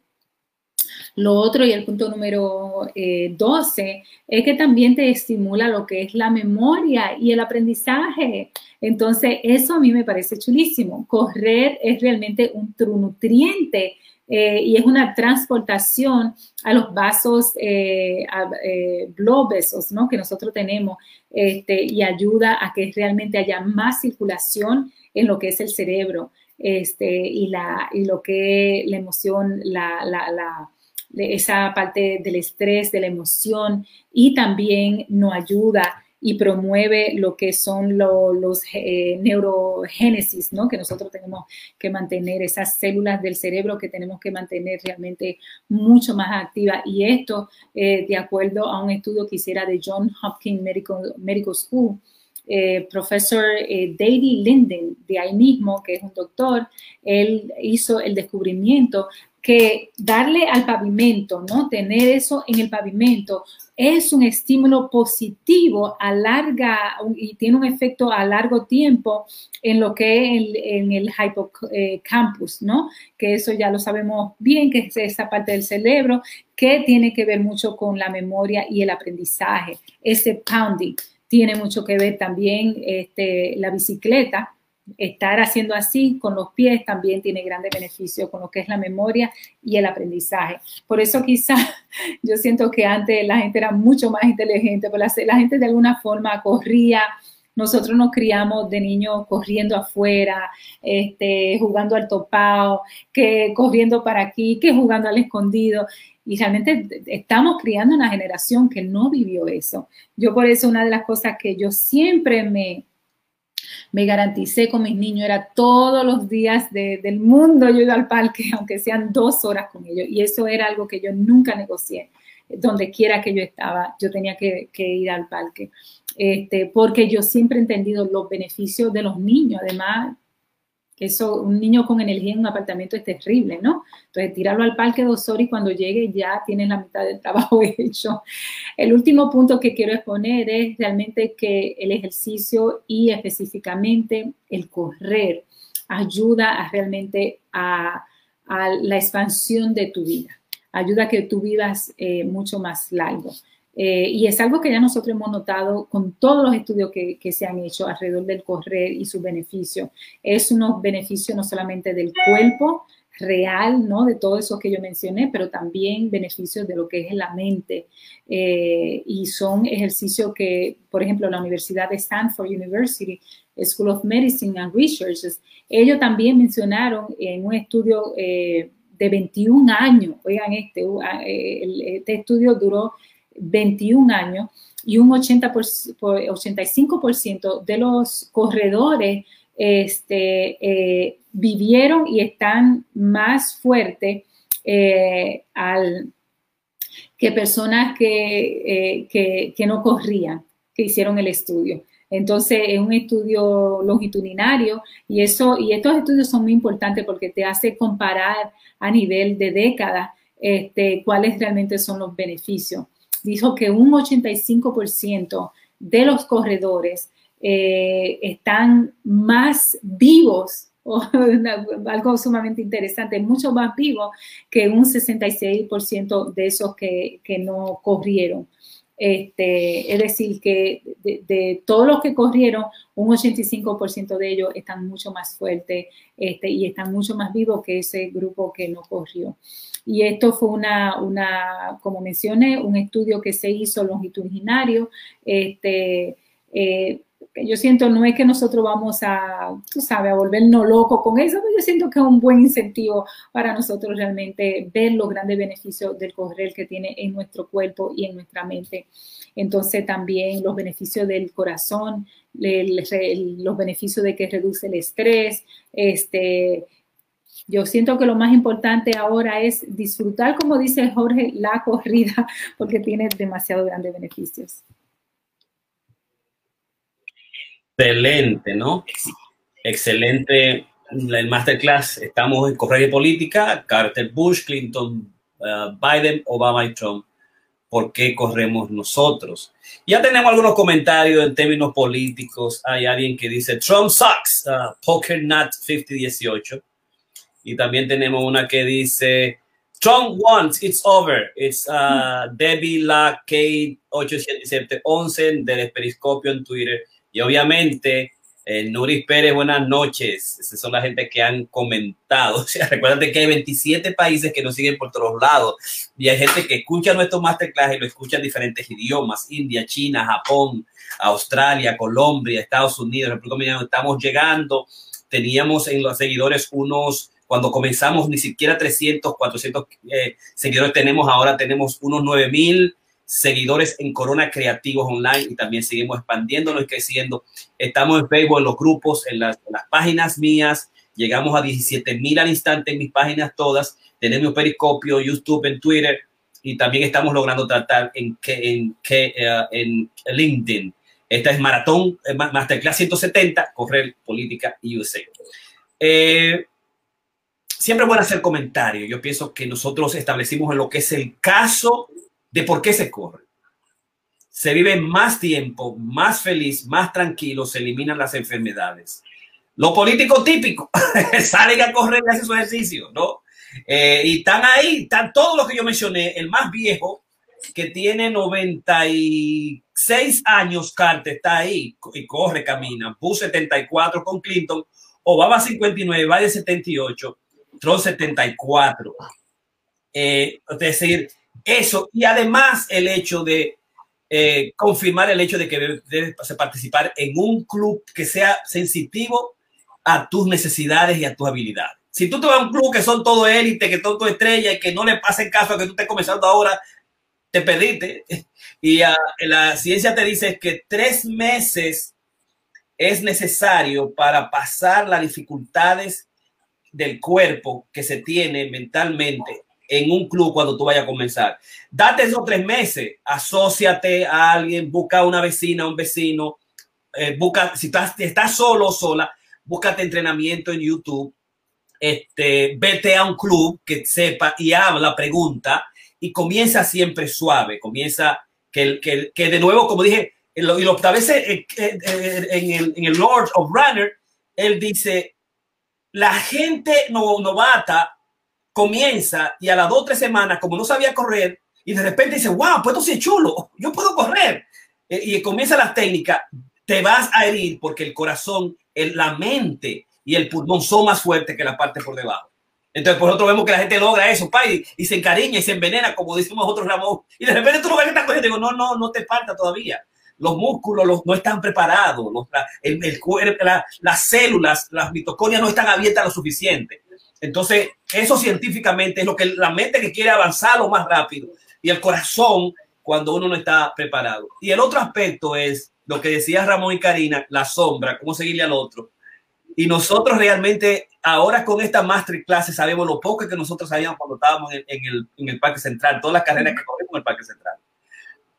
Lo otro y el punto número 12 eh, es que también te estimula lo que es la memoria y el aprendizaje. Entonces, eso a mí me parece chulísimo. Correr es realmente un nutriente eh, y es una transportación a los vasos eh, eh ¿no? que nosotros tenemos este, y ayuda a que realmente haya más circulación en lo que es el cerebro este, y, la, y lo que la emoción, la, la, la esa parte del estrés, de la emoción y también nos ayuda y promueve lo que son los eh, neurogénesis, ¿no? Que nosotros tenemos que mantener, esas células del cerebro que tenemos que mantener realmente mucho más activas. Y esto, eh, de acuerdo a un estudio que hiciera de John Hopkins Medical, Medical School, eh, profesor eh, Linden, de ahí mismo, que es un doctor, él hizo el descubrimiento que darle al pavimento, ¿no? Tener eso en el pavimento es un estímulo positivo a larga y tiene un efecto a largo tiempo en lo que es en el hipocampus, ¿no? Que eso ya lo sabemos bien, que es esa parte del cerebro que tiene que ver mucho con la memoria y el aprendizaje. Ese pounding tiene mucho que ver también este, la bicicleta, estar haciendo así con los pies también tiene grandes beneficios con lo que es la memoria y el aprendizaje. Por eso quizá yo siento que antes la gente era mucho más inteligente, pero la, gente de alguna forma corría. Nosotros nos criamos de niños corriendo afuera, este, jugando al topado, que corriendo para aquí, que jugando al escondido. Y realmente estamos criando una generación que no vivió eso. Yo por eso una de las cosas que yo siempre me, me garanticé con mis niños, era todos los días del mundo yo iba al parque, aunque sean dos horas con ellos. Y eso era algo que yo nunca negocié. Donde quiera que yo estaba, yo tenía que, ir al parque. Este, porque yo siempre he entendido los beneficios de los niños. Además, eso, un niño con energía en un apartamento es terrible, ¿no? Entonces, tirarlo al parque dos horas y cuando llegue ya tienes la mitad del trabajo hecho. El último punto que quiero exponer es realmente que el ejercicio y específicamente el correr ayuda a realmente a, la expansión de tu vida, ayuda a que tú vivas eh, mucho más largo. Eh, y es algo que ya nosotros hemos notado con todos los estudios que, se han hecho alrededor del correr y su beneficio. Es unos beneficios no solamente del cuerpo real, ¿no? De todo eso que yo mencioné, pero también beneficios de lo que es la mente. Eh, y son ejercicios que, por ejemplo, la Universidad de Stanford University, School of Medicine and Research, ellos también mencionaron en un estudio eh, de 21 años, oigan, este, este estudio duró 21 años y un 80 por, 85% de los corredores este, eh, vivieron y están más fuertes eh, que personas que, que, que no corrían, que hicieron el estudio. Entonces, es un estudio longitudinario y, eso, y estos estudios son muy importantes porque te hace comparar a nivel de décadas este, cuáles realmente son los beneficios. Dijo que un 85% de los corredores eh, están más vivos, algo sumamente interesante, mucho más vivos que un 66% de esos que, que no corrieron. Este, es decir, que de, todos los que corrieron, un 85% de ellos están mucho más fuertes este, y están mucho más vivos que ese grupo que no corrió. Y esto fue una, una como mencioné, un estudio que se hizo longitudinario, este, eh, yo siento no es que nosotros vamos a, tú sabes, a volvernos locos con eso, pero yo siento que es un buen incentivo para nosotros realmente ver los grandes beneficios del correr que tiene en nuestro cuerpo y en nuestra mente. Entonces también los beneficios del corazón, los beneficios de que reduce el estrés, este, yo siento que lo más importante ahora es disfrutar, como dice Jorge, la corrida, porque tiene demasiado grandes beneficios. Excelente, ¿no? Excelente el masterclass. Estamos en Correr y Política, Carter Bush, Clinton, uh, Biden, Obama y Trump. ¿Por qué corremos nosotros? Ya tenemos algunos comentarios en términos políticos. Hay alguien que dice Trump sucks, uh, Poker Nut 5018. Y también tenemos una que dice Trump wants, it's over. It's uh, Debbie La K87711 del Periscopio en Twitter. Y obviamente, eh, Nuris Pérez, buenas noches. Esas son las gente que han comentado. O sea, recuérdate que hay 27 países que nos siguen por todos lados. Y hay gente que escucha nuestro masterclass y lo escucha en diferentes idiomas. India, China, Japón, Australia, Colombia, Estados Unidos, República Dominicana. Estamos llegando. Teníamos en los seguidores unos cuando comenzamos ni siquiera 300, 400 eh, seguidores tenemos, ahora tenemos unos 9000 seguidores en Corona Creativos Online y también seguimos expandiéndonos y creciendo. Estamos en Facebook, en los grupos, en las, páginas mías. Llegamos a 17 mil al instante en mis páginas todas. Tenemos Periscopio, YouTube, en Twitter y también estamos logrando tratar en, en, uh, en LinkedIn. Esta es Maratón eh, Masterclass 170, Correr Política USA. Eh, siempre es bueno hacer comentarios. Yo pienso que nosotros establecimos en lo que es el caso de por qué se corre. Se vive más tiempo, más feliz, más tranquilo, se eliminan las enfermedades. Lo político típico, salen a correr y hacen su ejercicio, ¿no? Eh, y están ahí, están todos los que yo mencioné, el más viejo, que tiene 96 años, Carter, está ahí y corre, camina. Bush 74 con Clinton, Obama 59, Biden 78, Trump 74. Eh, es decir, eso, y además el hecho de eh, confirmar el hecho de que debes participar en un club que sea sensitivo a tus necesidades y a tus habilidades. Si tú te vas a un club que son todo élite, que todo estrella y que no le pasen caso a que tú estés comenzando ahora, te perdiste. Y uh, la ciencia te dice que tres meses es necesario para pasar las dificultades del cuerpo que se tiene mentalmente en un club cuando tú vayas a comenzar. Date esos tres meses, asóciate a alguien, busca una vecina, un vecino, eh, busca, si estás, estás solo o sola, búscate entrenamiento en YouTube, este, vete a un club que sepa y habla, pregunta y comienza siempre suave, comienza que, que, que de nuevo, como dije, y lo, establece en, en, el, en el Lord of Runner, él dice, la gente no, novata comienza y a las dos o tres semanas, como no sabía correr, y de repente dice, wow, pues esto sí chulo, yo puedo correr. Eh, y comienza la técnica, te vas a herir porque el corazón, el, la mente y el pulmón son más fuertes que la parte por debajo. Entonces, por otro vemos que la gente logra eso, pa, y, se encariña y se envenena, como decimos nosotros, Ramón. Y de repente tú lo ves que está corriendo. Digo, no, no, no te falta todavía. Los músculos los, no están preparados. Los, el, el, la, las células, las mitocondrias no están abiertas lo suficiente. Entonces, eso científicamente es lo que la mente que quiere avanzar lo más rápido y el corazón cuando uno no está preparado. Y el otro aspecto es lo que decía Ramón y Karina, la sombra, cómo seguirle al otro. Y nosotros realmente ahora con esta masterclass sabemos lo poco que nosotros sabíamos cuando estábamos en, el, en el Parque Central, todas las carreras que corrimos con el Parque Central.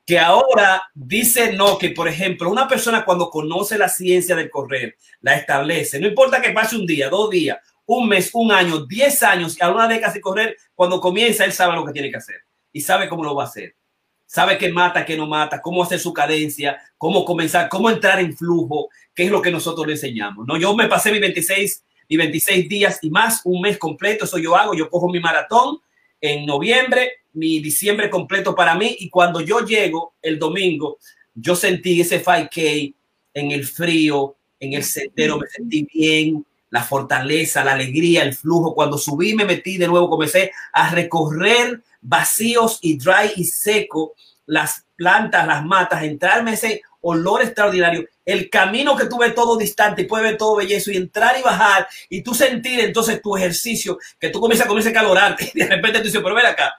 Que ahora dice no, que por ejemplo, una persona cuando conoce la ciencia del correr, la establece, no importa que pase un día, dos días, un mes, un año, diez años, y a una década de correr, cuando comienza, él sabe lo que tiene que hacer y sabe cómo lo va a hacer. Sabe qué mata, qué no mata, cómo hacer su cadencia, cómo comenzar, cómo entrar en flujo, qué es lo que nosotros le enseñamos. No, yo me pasé mi 26 y 26 días y más, un mes completo, eso yo hago, yo cojo mi maratón en noviembre, mi diciembre completo para mí y cuando yo llego el domingo, yo sentí ese 5K en el frío, en el sendero, me sentí bien, la fortaleza, la alegría, el flujo. Cuando subí, me metí de nuevo, comencé a recorrer vacíos y dry y seco las plantas, las matas, entrarme ese olor extraordinario, el camino que tuve todo distante y puede ver todo bellezo y entrar y bajar y tú sentir entonces tu ejercicio, que tú comienzas, comienzas a calorarte y de repente tú dices, pero ven acá,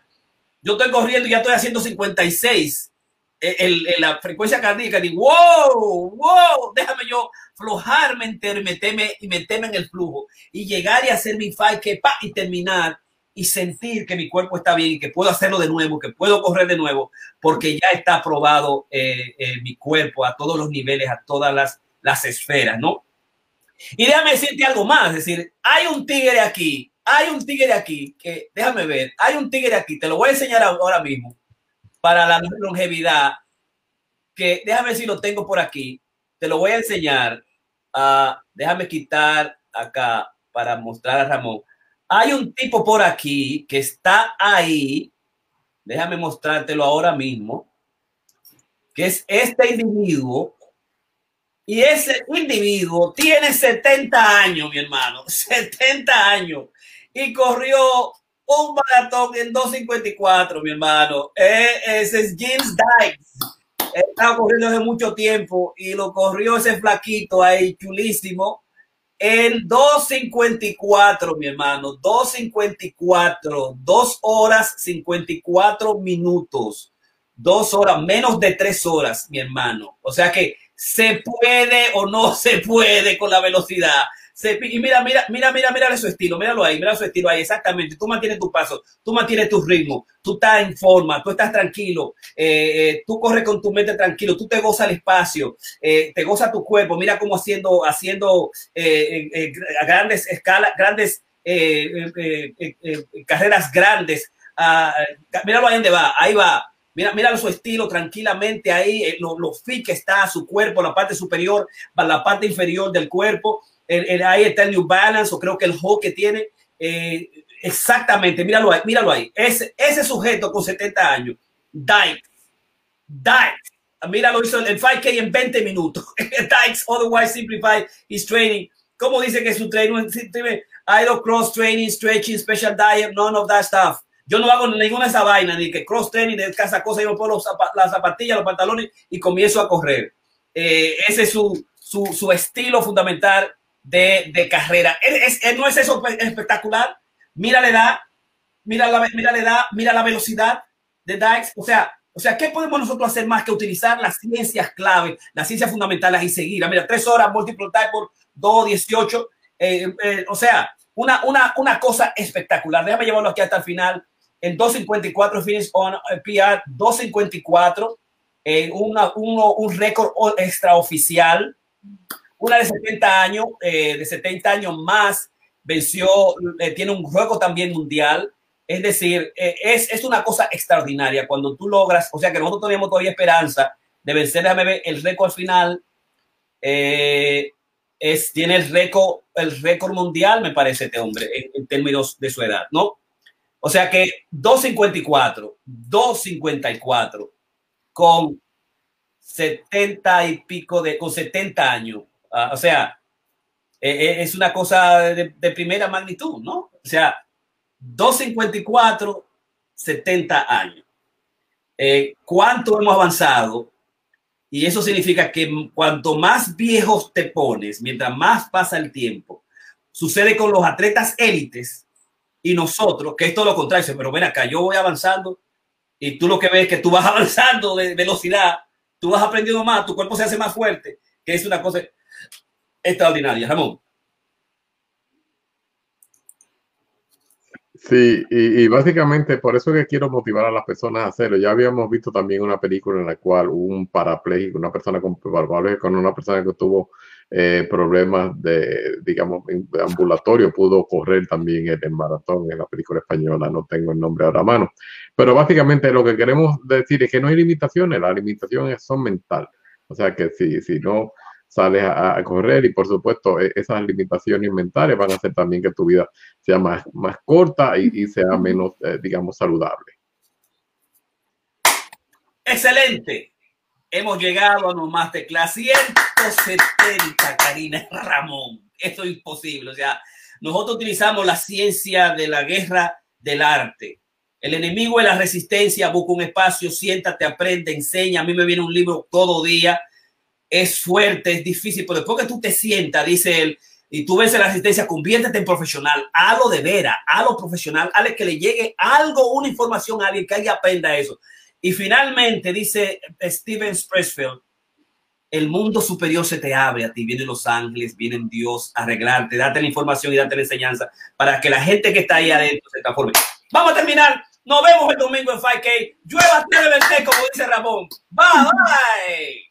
yo estoy corriendo y ya estoy haciendo 56 el, la frecuencia cardíaca, digo, wow, wow, déjame yo flojarme, meterme y meterme en el flujo y llegar y hacer mi fight que pa, y terminar y sentir que mi cuerpo está bien y que puedo hacerlo de nuevo, que puedo correr de nuevo, porque ya está probado eh, eh, mi cuerpo a todos los niveles, a todas las, las esferas, ¿no? Y déjame decirte algo más, es decir, hay un tigre aquí, hay un tigre aquí, que déjame ver, hay un tigre aquí, te lo voy a enseñar ahora mismo, para la longevidad, que déjame ver si lo tengo por aquí, te lo voy a enseñar, uh, déjame quitar acá para mostrar a Ramón. Hay un tipo por aquí que está ahí, déjame mostrártelo ahora mismo, que es este individuo, y ese individuo tiene 70 años, mi hermano, 70 años, y corrió un maratón en 2.54, mi hermano. Eh, ese es James Dykes. Estaba corriendo hace mucho tiempo y lo corrió ese flaquito ahí, chulísimo en 2.54, mi hermano, 2.54, 2 horas 54 minutos, 2 horas, menos de 3 horas, mi hermano. O sea que se puede o no se puede con la velocidad y mira, mira, mira, mira, mira su estilo, míralo ahí, mira su estilo ahí, exactamente. Tú mantienes tu paso, tú mantienes tu ritmo, tú estás en forma, tú estás tranquilo, eh, eh, tú corres con tu mente tranquilo, tú te gozas el espacio, eh, te goza tu cuerpo. Mira cómo haciendo, haciendo grandes escalas, grandes carreras grandes. Ah, míralo ahí donde va, ahí va. Mira, mira su estilo tranquilamente ahí, lo, lo fit que está su cuerpo, la parte superior, la parte inferior del cuerpo el, ahí está el New Balance o creo que el que tiene. Eh, exactamente, míralo ahí, míralo ahí. Ese, ese sujeto con 70 años, Dyke, Dyke, míralo, hizo el 5K en 20 minutos. Dykes, otherwise simplified his training. ¿Cómo dice que su training? I don't cross training, stretching, special diet, none of that stuff. Yo no hago ninguna de esa vaina, ni que cross training, de esa cosa, yo pongo las zapatillas, los pantalones y comienzo a correr. Eh, ese es su, su, su estilo fundamental de, carrera. ¿Es, no es eso espectacular? Mira la edad, mira la, mira la edad, mira la velocidad de Dykes. O sea, o sea, ¿qué podemos nosotros hacer más que utilizar las ciencias clave, las ciencias fundamentales y seguir? Mira, tres horas multiplicar por 2, 18. Eh, eh, o sea, una, una, una cosa espectacular. Déjame llevarlo aquí hasta el final. En 2.54 finish on eh, PR, 2.54, eh, una, uno, un récord extraoficial una de 70 años, eh, de 70 años más, venció, eh, tiene un juego también mundial. Es decir, es, es, una cosa extraordinaria cuando tú logras, o sea que nosotros tenemos todavía esperanza de vencer, a ver, el récord final. es, tiene el récord, el récord mundial, me parece este hombre, en, en términos de su edad, ¿no? O sea que 2.54, 2.54 con 70 y pico de, con 70 años. Ah, o sea, eh, eh, es una cosa de, primera magnitud, ¿no? O sea, 254, 70 años. Eh, ¿Cuánto hemos avanzado? Y eso significa que cuanto más viejos te pones, mientras más pasa el tiempo, sucede con los atletas élites y nosotros, que es todo lo contrario, pero ven acá, yo voy avanzando y tú lo que ves es que tú vas avanzando de velocidad, tú vas aprendiendo más, tu cuerpo se hace más fuerte, que es una cosa extraordinaria. Ramón. Sí, y, básicamente por eso que quiero motivar a las personas a hacerlo. Ya habíamos visto también una película en la cual un parapléjico, una persona con con una persona que tuvo eh, problemas de, digamos, ambulatorio, pudo correr también el, maratón en la película española, no tengo el nombre ahora a mano. Pero básicamente lo que queremos decir es que no hay limitaciones, las limitaciones son mentales. O sea que si, si no sales a, correr y por supuesto e, esas limitaciones mentales van a hacer también que tu vida sea más, más corta y, sea menos, eh, digamos, saludable. Excelente. Hemos llegado a un Masterclass 170, Karina Ramón. Esto es imposible. O sea, nosotros utilizamos la ciencia de la guerra del arte. El enemigo es la resistencia. Busca un espacio, siéntate, aprende, enseña. A mí me viene un libro todo día es fuerte, es difícil, pero después que tú te sientas, dice él, y tú ves la resistencia, conviértete en profesional, hazlo de vera, hazlo profesional, hazle que le llegue algo, una información a alguien que alguien aprenda eso. Y finalmente dice Steven Pressfield, el mundo superior se te abre a ti, vienen los ángeles, vienen Dios a arreglarte, date la información y date la enseñanza para que la gente que está ahí adentro se transforme. Vamos a terminar. Nos vemos el domingo en 5K. Llueva, como dice Ramón. Bye, bye.